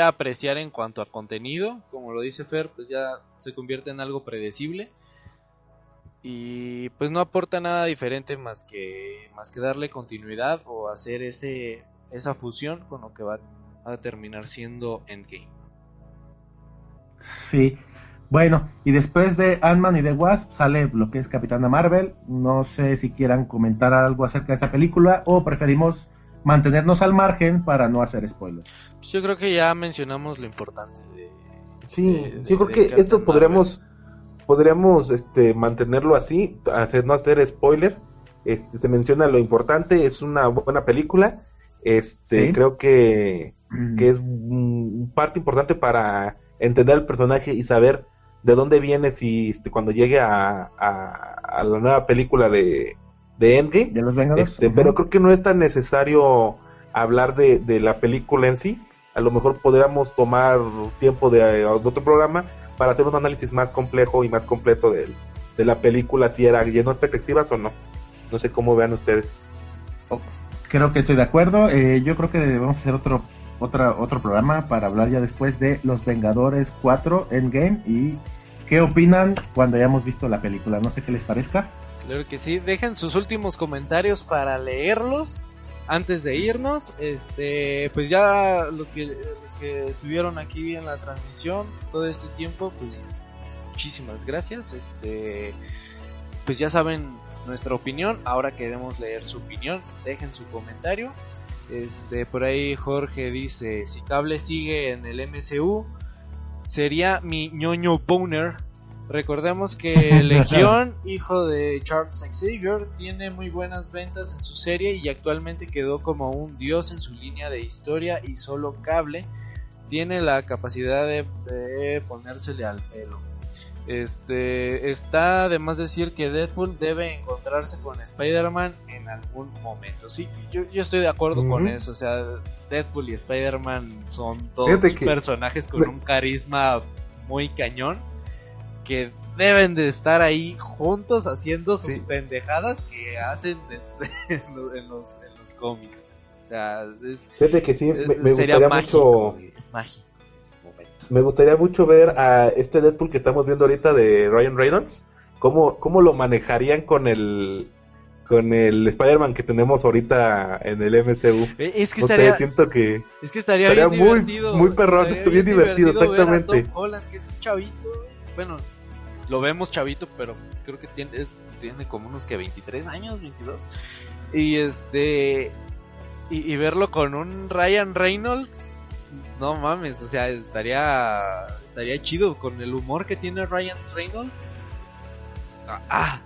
apreciar en cuanto a contenido, como lo dice Fer, pues ya se convierte en algo predecible y pues no aporta nada diferente más que más que darle continuidad o hacer ese esa fusión con lo que va a terminar siendo Endgame. Sí, bueno, y después de Ant-Man y The Wasp sale lo que es Capitana Marvel. No sé si quieran comentar algo acerca de esa película o preferimos mantenernos al margen para no hacer spoilers. Yo creo que ya mencionamos lo importante de... Sí, de- de- yo creo de que Captain esto podríamos podríamos este mantenerlo así, hacer no hacer spoiler. Este se menciona lo importante, es una buena película. Este, Sí. creo que [CLEARS THROAT] que es un parte importante para entender el personaje y saber de dónde viene si este, cuando llegue a, a- a la nueva película de, de Endgame. de los Vengadores. Este, pero creo que no es tan necesario hablar de, de la película en sí. A lo mejor podríamos tomar tiempo de, de otro programa para hacer un análisis más complejo y más completo de, de la película, si era lleno de expectativas o no. No sé cómo vean ustedes. Creo que estoy de acuerdo. Eh, yo creo que debemos hacer otro otra, otro programa para hablar ya después de Los Vengadores 4 Endgame y qué opinan cuando hayamos visto la película. No sé qué les parezca. Claro que sí, dejen sus últimos comentarios para leerlos antes de irnos. Este, pues ya los que los que estuvieron aquí en la transmisión todo este tiempo, pues muchísimas gracias. Este, pues ya saben nuestra opinión, ahora queremos leer su opinión, dejen su comentario. Este, por ahí Jorge dice, si Cable sigue en el MCU, sería mi ñoño boner. Recordemos que [LAUGHS] Legión, hijo de Charles Xavier, tiene muy buenas ventas en su serie y actualmente quedó como un dios en su línea de historia y solo Cable tiene la capacidad de, de ponérsele al pelo. Este está de más decir que Deadpool debe encontrarse con Spider-Man en algún momento. Sí, yo, yo estoy de acuerdo con eso. O sea, Deadpool y Spider-Man son dos que- personajes con un carisma muy cañón que deben de estar ahí juntos haciendo sus Sí. pendejadas que hacen en, en los, en los- cómics. O sea, es, Fíjate que sí, me, me sería gustaría mágico, mucho. es mágico. Me gustaría mucho ver a este Deadpool que estamos viendo ahorita de Ryan Reynolds. ¿Cómo, cómo lo manejarían con el con el Spider-Man que tenemos ahorita en el MCU? Eh, Es que No sé, estaría, siento que es que estaría, estaría bien muy- divertido. muy perrón, bien divertido, ver a exactamente. Tom Holland, que es un chavito. Bueno, lo vemos chavito, pero creo que tiene, es- tiene como unos que 23 años, 22. Y este. Y, y verlo con un Ryan Reynolds. No mames, o sea, estaría. Estaría chido con el humor que tiene Ryan Reynolds. Ah, ah,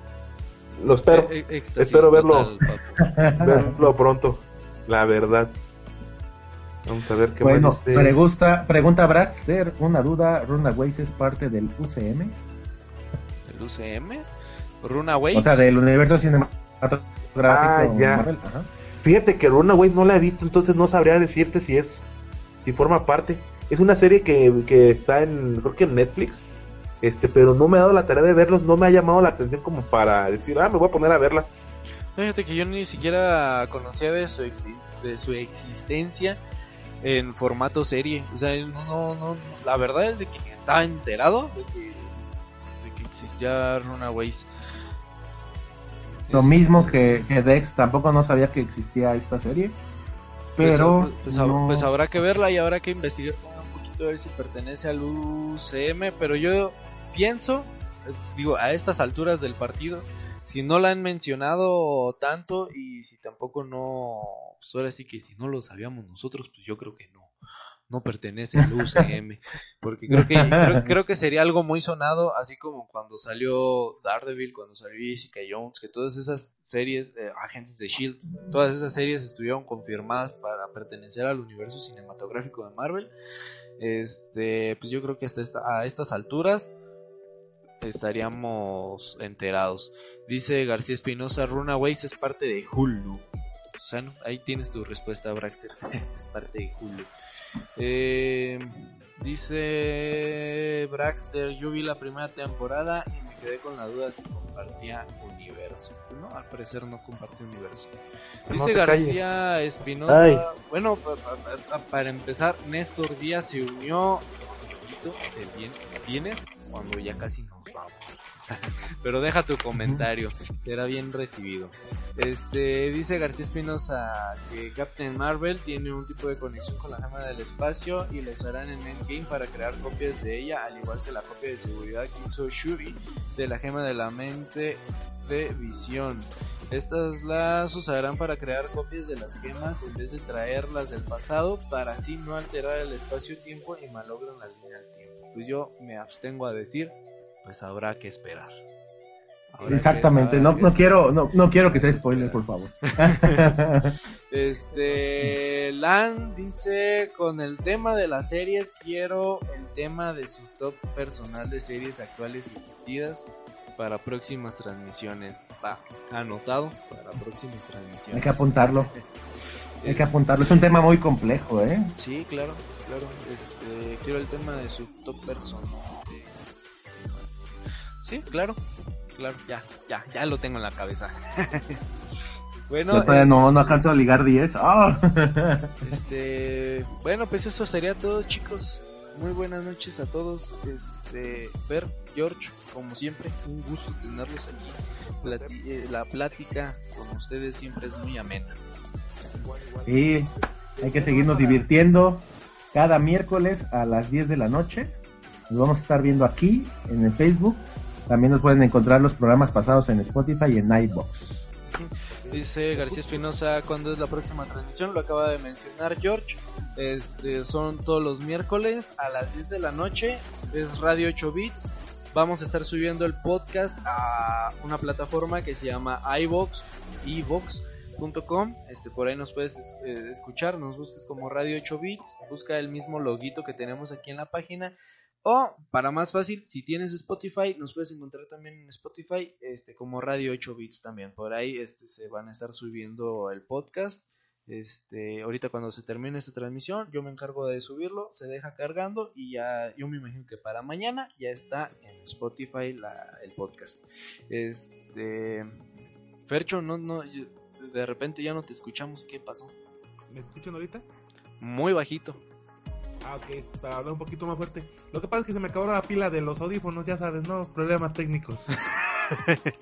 lo espero. eh, éxtasis espero verlo. total, [LAUGHS] verlo pronto, la verdad. Vamos a ver qué Bueno, más pregunta, pregunta Braxter, una duda, Runaways es parte del UCM, ¿El UCM? ¿Runaways? o sea, del universo cinematográfico Ah, ya. Marvel, ajá. Fíjate que Runaway no la he visto, entonces no sabría decirte si es, si forma parte. Es una serie que, que está en, creo que en Netflix, este, pero no me ha dado la tarea de verlos, no me ha llamado la atención como para decir, ah, me voy a poner a verla. Fíjate que yo ni siquiera conocía de su, exi- de su existencia en formato serie. O sea, no, no, no, la verdad es de que estaba enterado de que, de que existía Runaways. Lo Este, mismo que, que Dex, tampoco no sabía que existía esta serie, pero pues, pues, no- pues habrá que verla y habrá que investigar un poquito a ver si pertenece al UCM. Pero yo pienso, eh, digo, a estas alturas del partido, si no la han mencionado tanto y si tampoco no, pues ahora sí que si no lo sabíamos nosotros, pues yo creo que no. No pertenece al UCM, porque creo que creo, creo que sería algo muy sonado, así como cuando salió Daredevil, cuando salió Jessica Jones, que todas esas series, agentes de Shield, todas esas series estuvieron confirmadas para pertenecer al universo cinematográfico de Marvel. Este, pues yo creo que hasta esta- a estas alturas estaríamos enterados. Dice García Espinosa, Runaways es parte de Hulu. Ahí tienes tu respuesta, Braxter. [LAUGHS] es parte de Hulu. Eh, dice Braxter, yo vi la primera temporada y me quedé con la duda si compartía universo. No, al parecer no comparte universo. No Dice. García Espinosa, bueno, pa- pa- pa- para empezar, Néstor Díaz se unió poquito de bien, vienes cuando ya casi vamos. [LAUGHS] Pero deja tu comentario, será bien recibido. Este dice García Espinosa que Captain Marvel tiene un tipo de conexión con la gema del espacio y la usarán en Endgame para crear copias de ella, al igual que la copia de seguridad que hizo Shuri de la gema de la mente de Visión. Estas las usarán para crear copias de las gemas en vez de traerlas del pasado para así no alterar el espacio-tiempo y malogran la línea del tiempo. Pues yo me abstengo a decir, pues habrá que esperar. Habrá Exactamente, que, no, no quiero no, no quiero que sea spoiler, por favor. [LAUGHS] este Lan dice con el tema de las series quiero el tema de su top personal de series actuales y curtidas para próximas transmisiones. Va, anotado para próximas transmisiones. Hay que apuntarlo. [LAUGHS] Hay que apuntarlo. Es un tema muy complejo, ¿eh? Sí, claro, claro. Este, quiero el tema de su top personal. Sí, claro, claro. Ya, ya, ya lo tengo en la cabeza. [LAUGHS] bueno, eh, no, no alcanzo a ligar 10. ¡Ah! [LAUGHS] este, bueno, pues eso sería todo, chicos. Muy buenas noches a todos. Este, Fer, George, como siempre, un gusto tenerlos aquí. Eh, la plática con ustedes siempre es muy amena. Y hay que seguirnos divirtiendo cada miércoles a las 10 de la noche. Nos vamos a estar viendo aquí en el Facebook. También nos pueden encontrar los programas pasados en Spotify y en iBox. Dice García Espinosa, ¿cuándo es la próxima transmisión? Lo acaba de mencionar George. Este, son todos los miércoles a las 10 de la noche. Es Radio 8 Bits. Vamos a estar subiendo el podcast a una plataforma que se llama iVox, iVox.com. Este, por ahí nos puedes eh, escuchar, nos busques como Radio 8 Bits, busca el mismo loguito que tenemos aquí en la página o para más fácil, si tienes Spotify, nos puedes encontrar también en Spotify este, como Radio 8 Bits también. Por ahí este, se van a estar subiendo el podcast. Este, ahorita cuando se termine esta transmisión, yo me encargo de subirlo, se deja cargando y ya, yo me imagino que para mañana ya está en Spotify la, el podcast. Este, Fercho, no, no, de repente ya no te escuchamos, ¿qué pasó? ¿Me escuchan ahorita? Muy bajito. Ah, ok, para hablar un poquito más fuerte. Lo que pasa es que se me acabó la pila de los audífonos, ya sabes, ¿no? Problemas técnicos. [LAUGHS]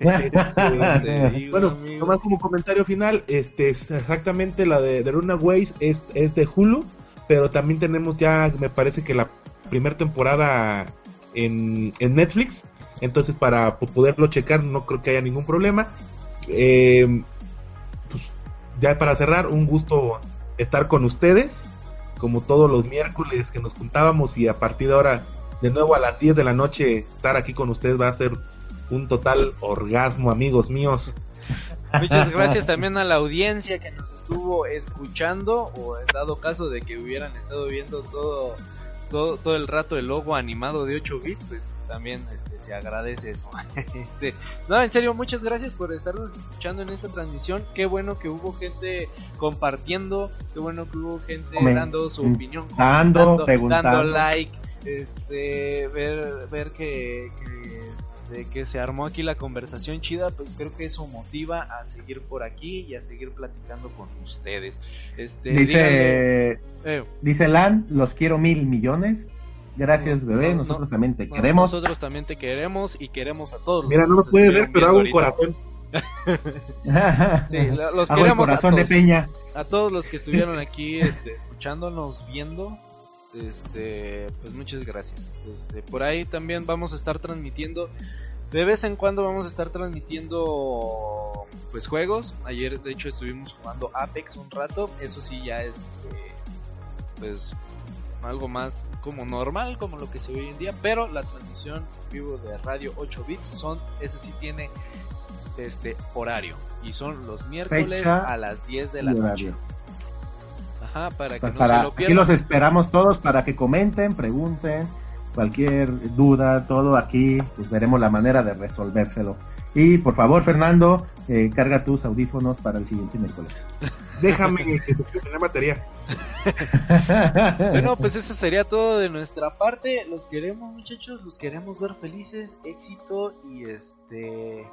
bueno, nomás como comentario final, este es exactamente la de, de Runa Ways es, es de Hulu, pero también tenemos ya, me parece que la primera temporada en, en Netflix, entonces para poderlo checar no creo que haya ningún problema. Eh, pues ya para cerrar, un gusto estar con ustedes como todos los miércoles que nos juntábamos y a partir de ahora de nuevo a las 10 de la noche estar aquí con ustedes va a ser un total orgasmo, amigos míos. Muchas [LAUGHS] gracias también a la audiencia que nos estuvo escuchando o en dado caso de que hubieran estado viendo todo todo, todo el rato el logo animado de 8 bits, pues también este, se agradece eso. [LAUGHS] este, no, en serio, muchas gracias por estarnos escuchando en esta transmisión. Qué bueno que hubo gente compartiendo, qué bueno que hubo gente dando su opinión, dando, dando like, este, ver, ver que, que de que se armó aquí la conversación chida, pues creo que eso motiva a seguir por aquí y a seguir platicando con ustedes. Este, dice, eh, dice Lan, los quiero mil millones. Gracias, bebé. nosotros también te queremos. Nosotros también te queremos y queremos a todos. Mira, no nos puede ver, pero hago un corazón. [LAUGHS] sí, los queremos corazón a todos, de peña. A todos los que estuvieron aquí este, escuchándonos, viendo. Este, pues muchas gracias. Este, por ahí también vamos a estar transmitiendo. De vez en cuando vamos a estar transmitiendo pues juegos. Ayer de hecho estuvimos jugando Apex un rato. Eso sí ya es este, pues algo más como normal, como lo que se ve hoy en día. Pero la transmisión vivo de Radio 8 bits son, ese sí tiene este horario. Y son los miércoles a las 10 de la noche para que no se lo Aquí los esperamos todos para que comenten, pregunten, cualquier duda, todo aquí, pues veremos la manera de resolvérselo. Y por favor, Fernando, eh, carga tus audífonos para el siguiente miércoles. [LAUGHS] Déjame que te batería. [LAUGHS] bueno, pues eso sería todo de nuestra parte. Los queremos, muchachos, los queremos ver felices, éxito y este.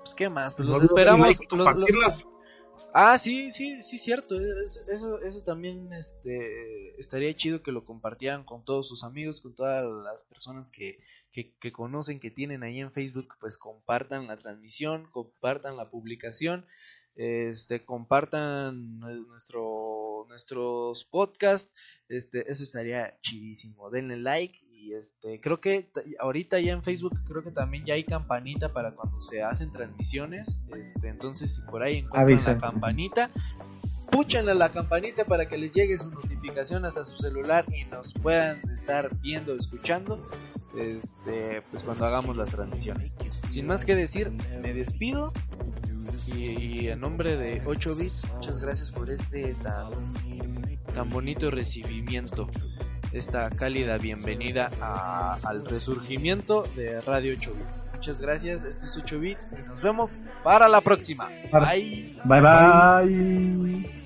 Pues qué más, pues los esperamos. Ah, sí, sí, sí, cierto. Eso, eso también este, estaría chido que lo compartieran con todos sus amigos, con todas las personas que, que, conocen, que tienen ahí en Facebook, pues compartan la transmisión, compartan la publicación, este, compartan nuestro, nuestros podcasts, este, eso estaría chidísimo. Denle like y este creo que ahorita ya en Facebook creo que también ya hay campanita para cuando se hacen transmisiones este entonces si por ahí encuentran la campanita puchenle a la campanita para que les llegue su notificación hasta su celular y nos puedan estar viendo escuchando este pues cuando hagamos las transmisiones. Sin más que decir me despido y, en nombre de 8 bits muchas gracias por este tan, tan bonito recibimiento esta cálida bienvenida al resurgimiento de Radio 8 Bits. Muchas gracias, esto es 8 Bits y nos vemos para la próxima. Bye bye. bye.